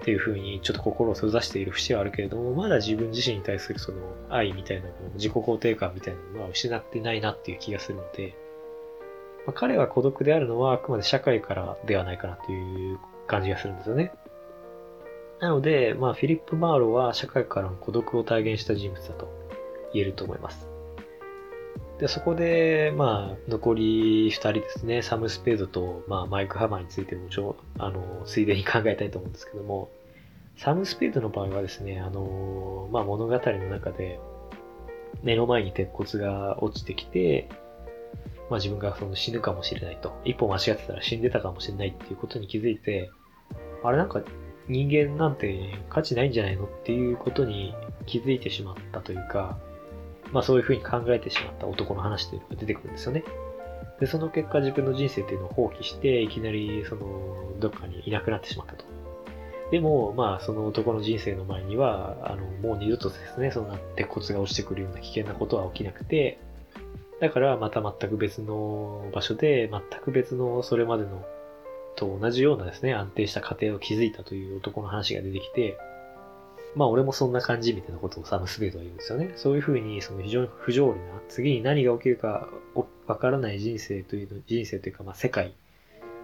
っていうふうにちょっと心を閉ざしている節はあるけれども、まだ自分自身に対するその愛みたいなもの、自己肯定感みたいなものは失ってないなっていう気がするので、まあ、彼は孤独であるのはあくまで社会からではないかなという感じがするんですよね。なので、まあ、フィリップ・マーロは社会からの孤独を体現した人物だと言えると思います。で、そこで、まあ、残り2人ですね、サム・スペードと、まあ、マイク・ハマーについてもちょ、あの、ついでに考えたいと思うんですけども、サム・スペードの場合はですね、あの、まあ、物語の中で、目の前に鉄骨が落ちてきて、まあ、自分がその死ぬかもしれないと。一歩間違ってたら死んでたかもしれないっていうことに気づいて、あれなんか人間なんて価値ないんじゃないのっていうことに気づいてしまったというか、まあそういうふうに考えてしまった男の話というのが出てくるんですよね。で、その結果自分の人生っていうのを放棄して、いきなりその、どっかにいなくなってしまったと。でも、まあ、その男の人生の前には、あの、もう二度とですね、そんな鉄骨が落ちてくるような危険なことは起きなくて、だからまた全く別の場所で、全く別のそれまでのと同じようなですね、安定した家庭を築いたという男の話が出てきて、まあ俺もそんな感じみたいなことをサム・スベードは言うんですよね。そういうふうに、その非常に不条理な、次に何が起きるかわからない人生というの、人生というかまあ世界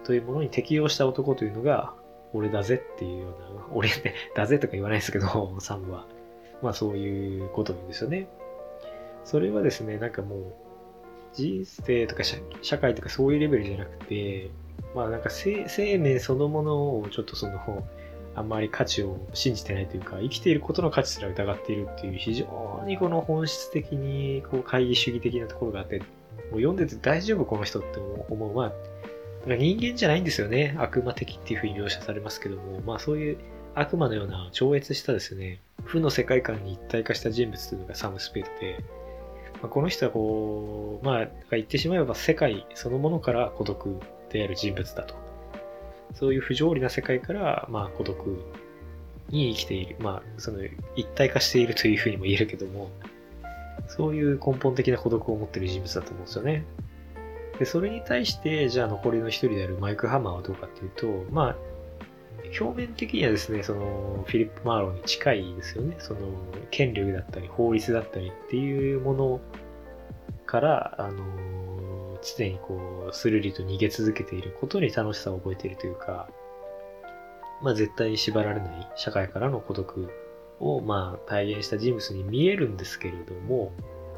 というものに適応した男というのが、俺だぜっていうような、俺、だぜとか言わないですけど、サムは。まあそういうことなんですよね。それはですね、なんかもう、人生とか社会とかそういうレベルじゃなくて、まあなんか生命そのものをちょっとその、あんまり価値を信じてないというか、生きていることの価値すら疑っているっていう非常にこの本質的にこう会議主義的なところがあって、もう読んでて大丈夫この人って思う。まあ、人間じゃないんですよね。悪魔的っていうふうに描写されますけども、まあそういう悪魔のような超越したですね、負の世界観に一体化した人物というのがサム・スペードで、まあ、この人はこう、まあ言ってしまえば世界そのものから孤独である人物だと。そういう不条理な世界から、まあ孤独に生きている。まあその一体化しているというふうにも言えるけども、そういう根本的な孤独を持っている人物だと思うんですよね。で、それに対して、じゃあ残りの一人であるマイク・ハマーはどうかっていうと、まあ、表面的にはですね、その、フィリップ・マーローに近いですよね。その、権力だったり、法律だったりっていうものから、あの、常にこう、スルリと逃げ続けていることに楽しさを覚えているというか、まあ絶対に縛られない社会からの孤独を、まあ体現した人物に見えるんですけれども、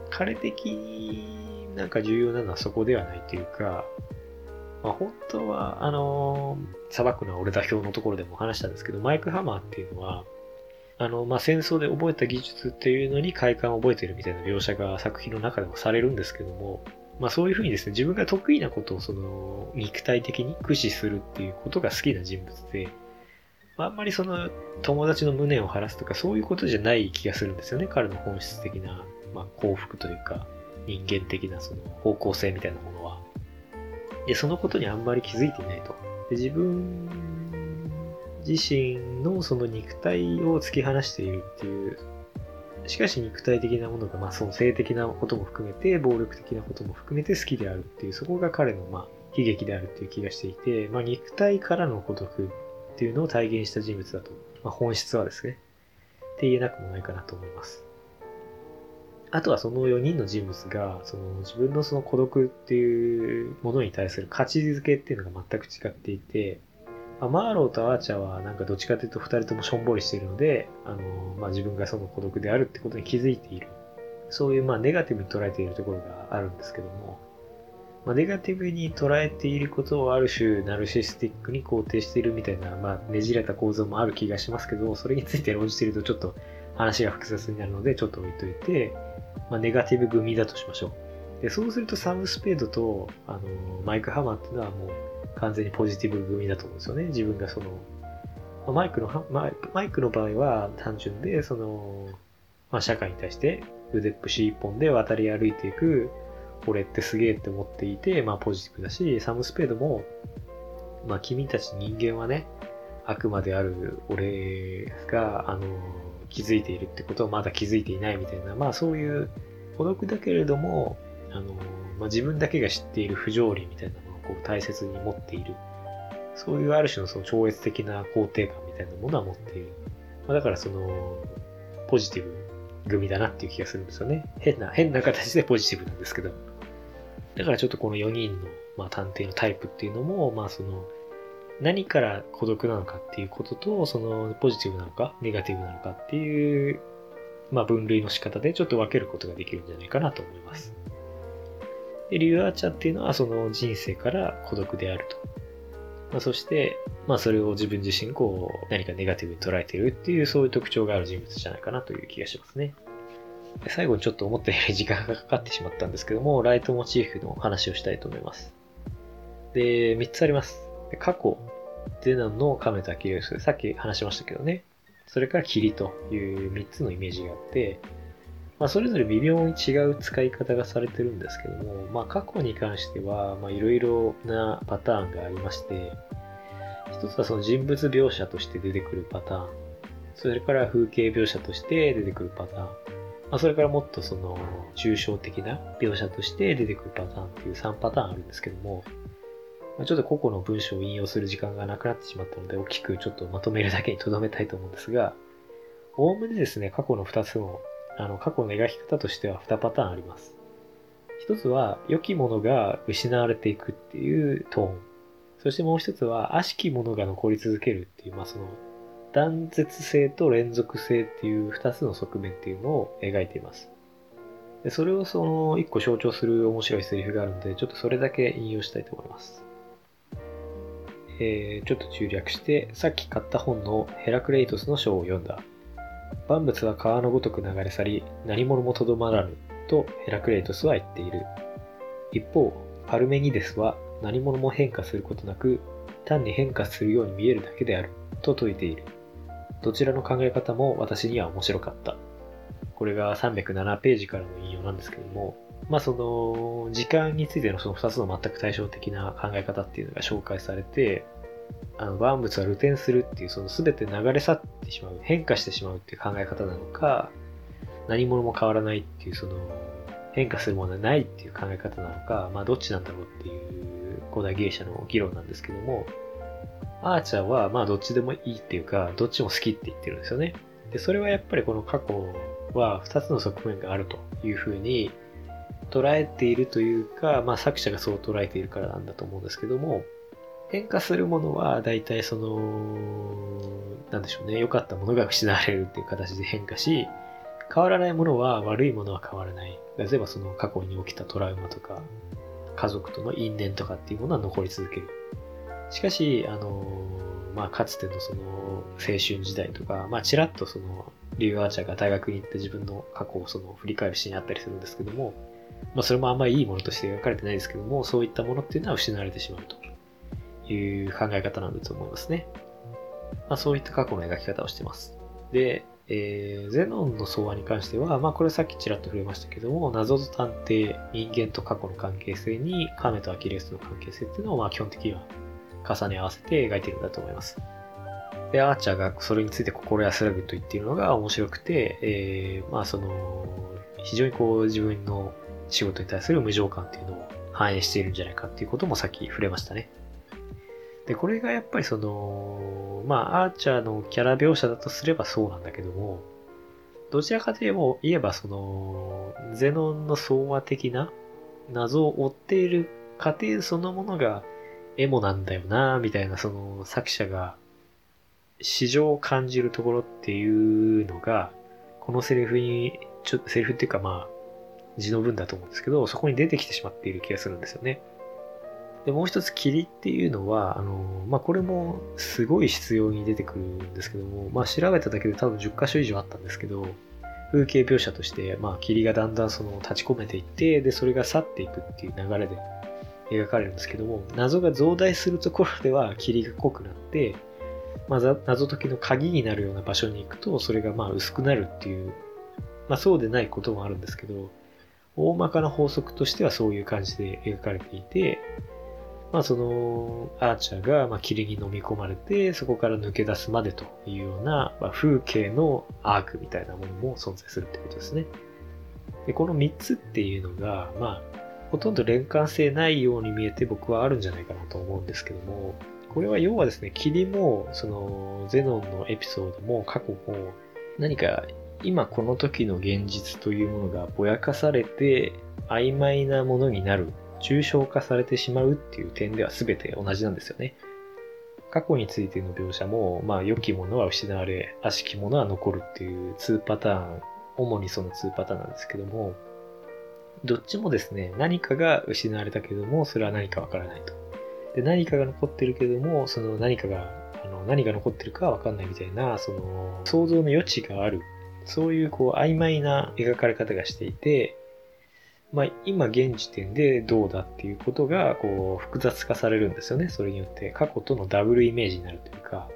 彼的になんか重要なのはそこではないというか、まあ、本当は、あのー、裁くの俺だ表のところでも話したんですけど、マイク・ハマーっていうのは、あの、まあ、戦争で覚えた技術っていうのに快感を覚えてるみたいな描写が作品の中でもされるんですけども、まあ、そういうふうにですね、自分が得意なことをその、肉体的に駆使するっていうことが好きな人物で、まあ、あんまりその、友達の無念を晴らすとか、そういうことじゃない気がするんですよね、彼の本質的な、まあ、幸福というか、人間的なその方向性みたいなものは。で、そのことにあんまり気づいていないと。で、自分自身のその肉体を突き放しているっていう、しかし肉体的なものが、まあその性的なことも含めて、暴力的なことも含めて好きであるっていう、そこが彼のまあ悲劇であるっていう気がしていて、まあ肉体からの孤独っていうのを体現した人物だと、まあ本質はですね、って言えなくもないかなと思います。あとはその4人の人物が、その自分のその孤独っていうものに対する価値づけっていうのが全く違っていて、まあ、マーローとアーチャーはなんかどっちかというと2人ともしょんぼりしているので、あの、まあ、自分がその孤独であるってことに気づいている。そういうまあネガティブに捉えているところがあるんですけども、まあ、ネガティブに捉えていることをある種ナルシスティックに肯定しているみたいな、まあ、ねじれた構造もある気がしますけど、それについて論じているとちょっと話が複雑になるので、ちょっと置いといて、まあ、ネガティブ組だとしましょう。で、そうするとサム・スペードと、あの、マイク・ハマーっていうのはもう完全にポジティブ組だと思うんですよね。自分がその、マイクの、マイクの場合は単純で、その、まあ、社会に対して腕っぷし一本で渡り歩いていく、俺ってすげえって思っていて、まあポジティブだし、サム・スペードも、まあ君たち人間はね、悪魔である俺が、あの、気づいているってことはまだ気づいていないみたいな、まあそういう孤独だけれども、あの、まあ、自分だけが知っている不条理みたいなこう大切に持っている。そういうある種のその超越的な肯定感みたいなものは持っている。まあ、だからその、ポジティブ組だなっていう気がするんですよね。変な、変な形でポジティブなんですけど。だからちょっとこの4人の、まあ、探偵のタイプっていうのも、まあその、何から孤独なのかっていうことと、そのポジティブなのか、ネガティブなのかっていう、まあ分類の仕方でちょっと分けることができるんじゃないかなと思います。で、リュアーチャっていうのはその人生から孤独であると。まあ、そして、まあそれを自分自身こう何かネガティブに捉えてるっていうそういう特徴がある人物じゃないかなという気がしますね。最後にちょっと思ったより時間がかかってしまったんですけども、ライトモチーフの話をしたいと思います。で、3つあります。過去、ゼナンの亀とアキレウス、さっき話しましたけどね。それから霧という3つのイメージがあって、まあ、それぞれ微妙に違う使い方がされてるんですけども、まあ、過去に関しては、まあ、いろいろなパターンがありまして、一つはその人物描写として出てくるパターン、それから風景描写として出てくるパターン、まあ、それからもっとその抽象的な描写として出てくるパターンっていう3パターンあるんですけども、ま、ちょっと個々の文章を引用する時間がなくなってしまったので、大きくちょっとまとめるだけに留めたいと思うんですが、おおむねですね、過去の2つのあの、過去の描き方としては2パターンあります。一つは、良きものが失われていくっていうトーン。そしてもう一つは、悪しきものが残り続けるっていう、まあその、断絶性と連続性っていう2つの側面っていうのを描いています。でそれをその1個象徴する面白いセリフがあるので、ちょっとそれだけ引用したいと思います。えー、ちょっと中略して、さっき買った本のヘラクレイトスの章を読んだ。万物は川のごとく流れ去り、何者もとどまらぬ、とヘラクレイトスは言っている。一方、パルメニデスは何者も変化することなく、単に変化するように見えるだけである、と説いている。どちらの考え方も私には面白かった。これが307ページからの引用なんですけども、まあその、時間についてのその2つの全く対照的な考え方っていうのが紹介されて、あの万物は流転するっていうその全て流れ去ってしまう変化してしまうっていう考え方なのか何者も変わらないっていうその変化するものはないっていう考え方なのかまあどっちなんだろうっていう古代ギリシャの議論なんですけどもアーチャーはまあどっちでもいいっていうかどっちも好きって言ってるんですよね。でそれはやっぱりこの過去は2つの側面があるというふうに捉えているというか、まあ作者がそう捉えているからなんだと思うんですけども、変化するものは大体その、なんでしょうね、良かったものが失われるっていう形で変化し、変わらないものは悪いものは変わらない。例えばその過去に起きたトラウマとか、家族との因縁とかっていうものは残り続ける。しかし、あの、まあ、かつてのその青春時代とか、まあ、ちらっとその、リュウ・アーチャーが大学に行って自分の過去をその振り返るシーンあったりするんですけども、まあ、それもあんまりいいものとして描かれてないですけども、そういったものっていうのは失われてしまうと。いう考え方なんだと思いますね。まあ、そういった過去の描き方をしてます。で、えー、ゼノンの相話に関しては、まあこれさっきちらっと触れましたけども、謎と探偵、人間と過去の関係性に、カメとアキレスの関係性っていうのを、まあ基本的には重ね合わせて描いてるんだと思います。で、アーチャーがそれについて心安らぐと言っているのが面白くて、えー、まあその、非常にこう自分の仕事に対する無情感っていうのを反映しているんじゃないかっていうこともさっき触れましたね。で、これがやっぱりその、まあ、アーチャーのキャラ描写だとすればそうなんだけども、どちらかといえば、言えばその、ゼノンの相和的な謎を追っている過程そのものがエモなんだよな、みたいなその作者が市場を感じるところっていうのが、このセリフに、ちょセリフっていうかまあ、字の文だと思うんですけど、そこに出てきてしまっている気がするんですよね。で、もう一つ霧っていうのは、あの、まあ、これもすごい必要に出てくるんですけども、まあ、調べただけで多分10箇所以上あったんですけど、風景描写として、まあ、霧がだんだんその立ち込めていって、で、それが去っていくっていう流れで描かれるんですけども、謎が増大するところでは霧が濃くなって、まあ、謎解きの鍵になるような場所に行くと、それがまあ薄くなるっていう、まあそうでないこともあるんですけど、大まかな法則としてはそういう感じで描かれていて、まあその、アーチャーが、霧に飲み込まれて、そこから抜け出すまでというような、風景のアークみたいなものも存在するってことですね。で、この3つっていうのが、まあ、ほとんど連関性ないように見えて僕はあるんじゃないかなと思うんですけども、これは要はですね、霧も、その、ゼノンのエピソードも過去も、何か今この時の現実というものがぼやかされて曖昧なものになる抽象化されてしまうっていう点では全て同じなんですよね。過去についての描写も、まあ、良きものは失われ、悪しきものは残るっていう2パターン、主にその2パターンなんですけども、どっちもですね、何かが失われたけども、それは何かわからないと。で、何かが残ってるけども、その何かが、あの何が残ってるかはわかんないみたいな、その、想像の余地がある。そういうこう曖昧な描かれ方がしていて、まあ、今現時点でどうだっていうことがこう複雑化されるんですよね。それによって過去とのダブルイメージになるというか、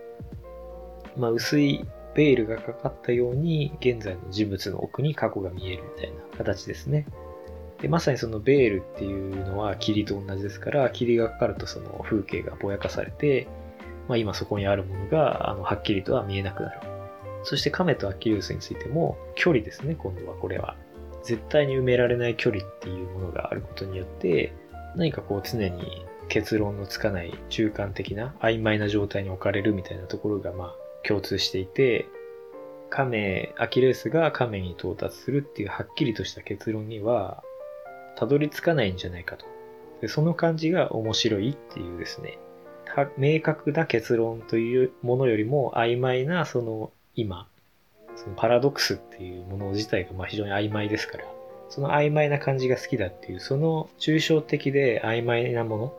まあ、薄いベールがかかったように現在の人物の奥に過去が見えるみたいな形ですね。でまさにそのベールっていうのは霧と同じですから霧がかかるとその風景がぼやかされて、まあ、今そこにあるものがあのはっきりとは見えなくなる。そして亀とアキリウスについても距離ですね、今度はこれは。絶対に埋められない距離っていうものがあることによって何かこう常に結論のつかない中間的な曖昧な状態に置かれるみたいなところがまあ共通していて亀、アキレスが亀に到達するっていうはっきりとした結論にはたどり着かないんじゃないかと。でその感じが面白いっていうですね、明確な結論というものよりも曖昧なその今、そのパラドックスっていうもの自体がまあ非常に曖昧ですから、その曖昧な感じが好きだっていう、その抽象的で曖昧なもの、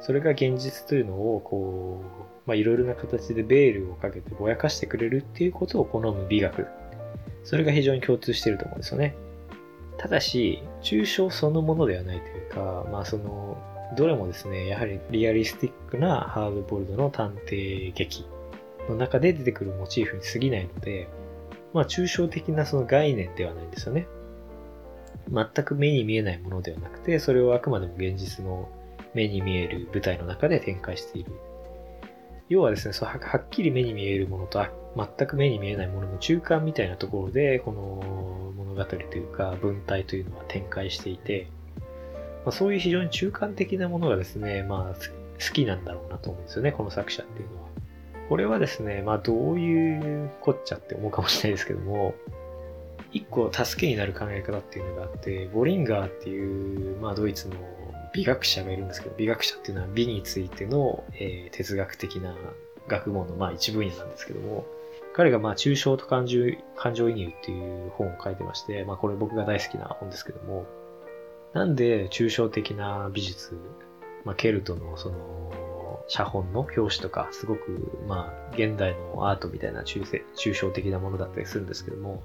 それが現実というのをこう、まあいろいろな形でベールをかけてぼやかしてくれるっていうことを好む美学。それが非常に共通していると思うんですよね。ただし、抽象そのものではないというか、まあその、どれもですね、やはりリアリスティックなハードボールドの探偵劇の中で出てくるモチーフに過ぎないので、まあ抽象的なその概念ではないんですよね。全く目に見えないものではなくて、それをあくまでも現実の目に見える舞台の中で展開している。要はですね、そうはっきり目に見えるものと全く目に見えないものの中間みたいなところで、この物語というか文体というのは展開していて、まあ、そういう非常に中間的なものがですね、まあ好きなんだろうなと思うんですよね、この作者っていうのは。これはですね、まあどういうこっちゃって思うかもしれないですけども、一個助けになる考え方っていうのがあって、ボリンガーっていう、まあドイツの美学者がいるんですけど、美学者っていうのは美についての、えー、哲学的な学問のまあ一分野なんですけども、彼がまあ抽象と感情感情移入っていう本を書いてまして、まあこれ僕が大好きな本ですけども、なんで抽象的な美術、まあケルトのその写本の表紙とか、すごく、まあ、現代のアートみたいな抽抽象的なものだったりするんですけども、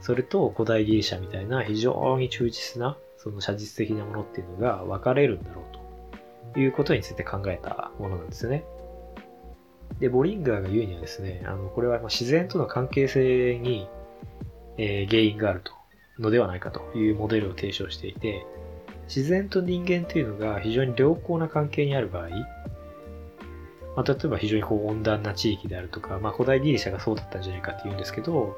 それと古代ギリシャみたいな非常に忠実な、その写実的なものっていうのが分かれるんだろうということについて考えたものなんですね。で、ボリンガーが言うにはですね、あの、これは自然との関係性に、えー、原因があると、のではないかというモデルを提唱していて、自然と人間というのが非常に良好な関係にある場合、まあ、例えば非常にこう温暖な地域であるとか、まあ、古代ギリシャがそうだったんじゃないかって言うんですけど、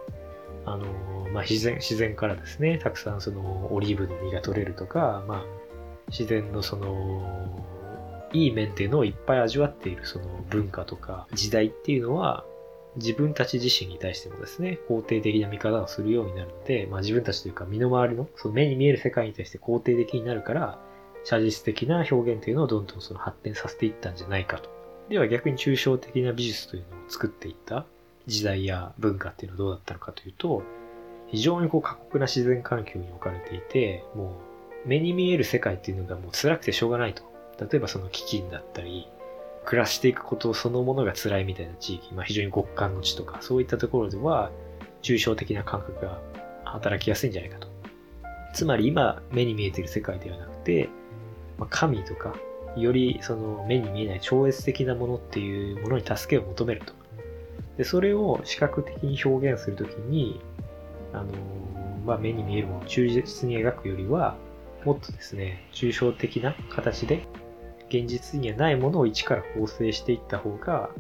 あの、まあ、自然、自然からですね、たくさんそのオリーブの実が取れるとか、まあ、自然のその、いい面っていうのをいっぱい味わっているその文化とか時代っていうのは、自分たち自身に対してもですね、肯定的な見方をするようになるので、まあ自分たちというか身の回りの、その目に見える世界に対して肯定的になるから、写実的な表現というのをどんどんその発展させていったんじゃないかと。では逆に抽象的な美術というのを作っていった時代や文化っていうのはどうだったのかというと、非常にこう過酷な自然環境に置かれていて、もう目に見える世界っていうのがもう辛くてしょうがないと。例えばその飢饉だったり、暮らしていくことそのものが辛いみたいな地域、まあ非常に極寒の地とか、そういったところでは、抽象的な感覚が働きやすいんじゃないかと。つまり今目に見えている世界ではなくて、まあ、神とかよりその目に見えない超越的なものっていうものに助けを求めると。で、それを視覚的に表現するときに、あの、まあ、目に見えるものを忠実に描くよりは、もっとですね、抽象的な形で、現実にはないものを一から構成していった方が、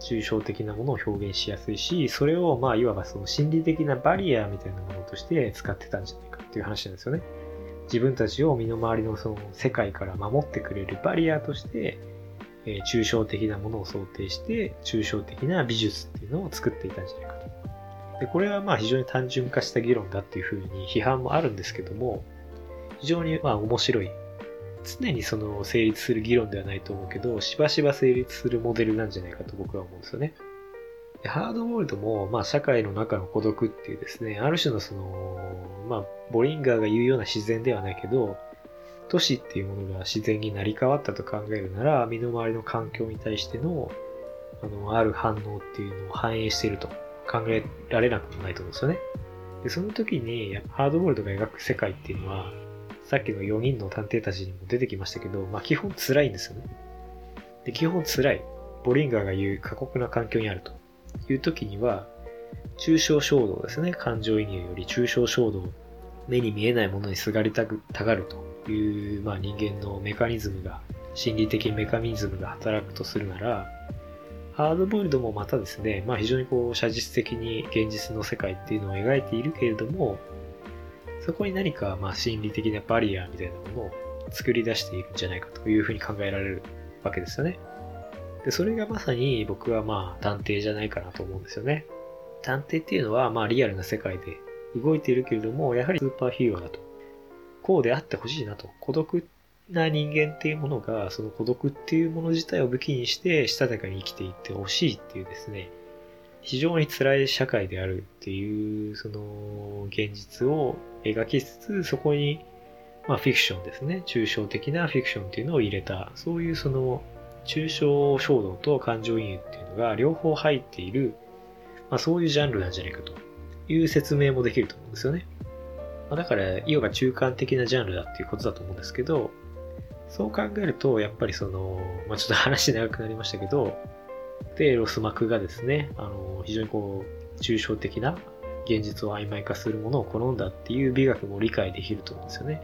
抽象的なものを表現しやすいし、それを、まあ、いわばその心理的なバリアみたいなものとして使ってたんじゃないかっていう話なんですよね。自分たちを身の回りのその世界から守ってくれるバリアとして、えー、抽象的なものを想定して、抽象的な美術っていうのを作っていたんじゃないかと。で、これはまあ非常に単純化した議論だっていうふうに批判もあるんですけども、非常にまあ面白い。常にその成立する議論ではないと思うけど、しばしば成立するモデルなんじゃないかと僕は思うんですよね。でハードボイルドも、まあ、社会の中の孤独っていうですね、ある種のその、まあ、ボリンガーが言うような自然ではないけど、都市っていうものが自然になり変わったと考えるなら、身の回りの環境に対しての、あの、ある反応っていうのを反映していると考えられなくもないと思うんですよね。で、その時に、ハードボイルドが描く世界っていうのは、さっきの4人の探偵たちにも出てきましたけど、まあ基本辛いんですよね。で、基本辛い。ボリンガーが言う過酷な環境にあると。いう時には、抽象衝動ですね。感情移入より抽象衝動、目に見えないものにすがりたくたがるという、まあ、人間のメカニズムが、心理的メカニズムが働くとするなら、ハードボイルドもまたですね、まあ非常にこう写実的に現実の世界っていうのを描いているけれども、そこに何かまあ心理的なバリアみたいなものを作り出しているんじゃないかというふうに考えられるわけですよね。で、それがまさに僕はまあ探偵じゃないかなと思うんですよね。探偵っていうのはまあリアルな世界で動いているけれども、やはりスーパーヒーローだと。こうであってほしいなと。孤独な人間っていうものが、その孤独っていうもの自体を武器にして、したたかに生きていってほしいっていうですね、非常に辛い社会であるっていう、その、現実を描きつつ、そこに、まあ、フィクションですね。抽象的なフィクションっていうのを入れた、そういうその、抽象衝動と感情移入っていうのが両方入っている、まあ、そういうジャンルなんじゃないかという説明もできると思うんですよね。まあ、だから、いわば中間的なジャンルだっていうことだと思うんですけど、そう考えると、やっぱりその、まあ、ちょっと話長くなりましたけど、で、ロスマクがですね、あの、非常にこう、抽象的な現実を曖昧化するものを好んだっていう美学も理解できると思うんですよね。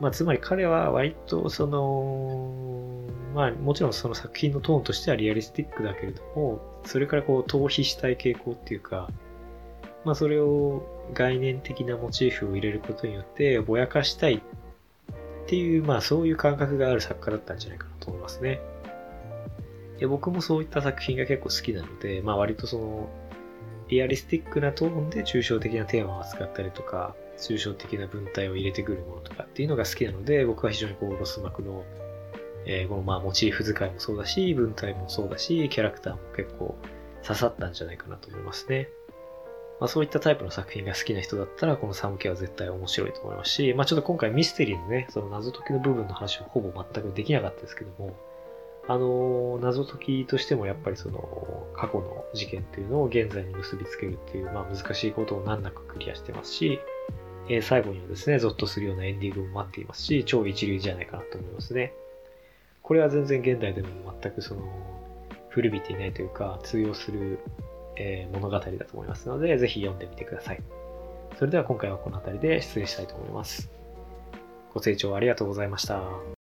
まあ、つまり彼は割とその、まあ、もちろんその作品のトーンとしてはリアリスティックだけれども、それからこう、逃避したい傾向っていうか、まあ、それを概念的なモチーフを入れることによってぼやかしたいっていう、まあそういう感覚がある作家だったんじゃないかなと思いますね。で僕もそういった作品が結構好きなので、まあ割とその、リアリスティックなトーンで抽象的なテーマを扱ったりとか、抽象的な文体を入れてくるものとかっていうのが好きなので、僕は非常にこう、ロスマクの、えー、このまあモチーフ使いもそうだし、文体もそうだし、キャラクターも結構刺さったんじゃないかなと思いますね。まあ、そういったタイプの作品が好きな人だったら、このサムケは絶対面白いと思いますし、まあ、ちょっと今回ミステリーのね、その謎解きの部分の話はほぼ全くできなかったですけども、あのー、謎解きとしてもやっぱりその、過去の事件っていうのを現在に結びつけるっていう、まあ、難しいことを難なくクリアしてますし、え、最後にはですね、ゾッとするようなエンディングも待っていますし、超一流じゃないかなと思いますね。これは全然現代でも全くその、古びていないというか、通用するえ、物語だと思いますので、ぜひ読んでみてください。それでは今回はこの辺りで失礼したいと思います。ご清聴ありがとうございました。